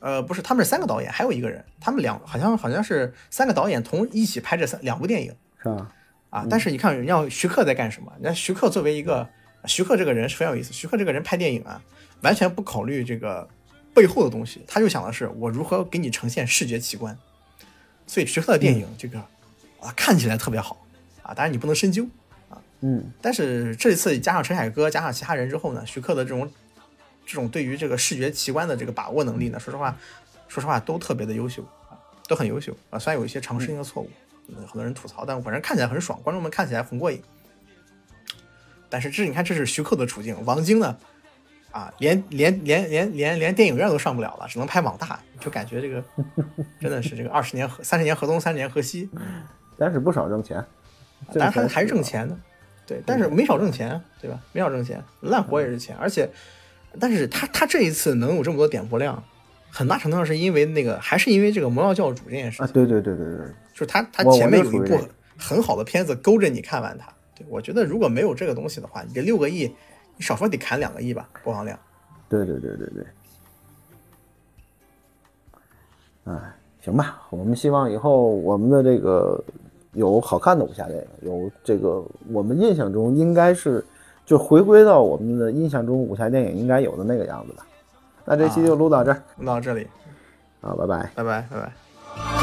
呃，不是，他们是三个导演，还有一个人，他们两好像好像是三个导演同一起拍这三两部电影是吧？啊。但是你看人家徐克在干什么？人家徐克作为一个徐克这个人是非常有意思，徐克这个人拍电影啊，完全不考虑这个背后的东西，他就想的是我如何给你呈现视觉奇观。所以徐克的电影这个啊看起来特别好啊，当然你不能深究啊。嗯，但是这一次加上陈凯歌，加上其他人之后呢，徐克的这种这种对于这个视觉奇观的这个把握能力呢，说实话，说实话都特别的优秀啊，都很优秀啊。虽然有一些常识性的错误，嗯很多人吐槽，但我反正看起来很爽，观众们看起来很过瘾。但是这你看，这是徐克的处境，王晶呢，啊，连连连连连连电影院都上不了了，只能拍网大，就感觉这个 真的是这个二十年河三十年河东，三十年河西，但是不少挣钱，但是还还是挣钱的，对，但是没少挣钱，对吧？没少挣钱，烂活也是钱，而且，但是他他这一次能有这么多点播量，很大程度上是因为那个，还是因为这个《魔药教主》这件事啊！情，对对对对对，就是他他前面有一部很好的片子勾着你看完它。对我觉得如果没有这个东西的话，你这六个亿，你少说得砍两个亿吧，播放量。对对对对对。哎，行吧，我们希望以后我们的这个有好看的武侠电影，有这个我们印象中应该是就回归到我们的印象中武侠电影应该有的那个样子吧。那这期就录到这儿录到这里，好，拜拜。拜拜拜拜。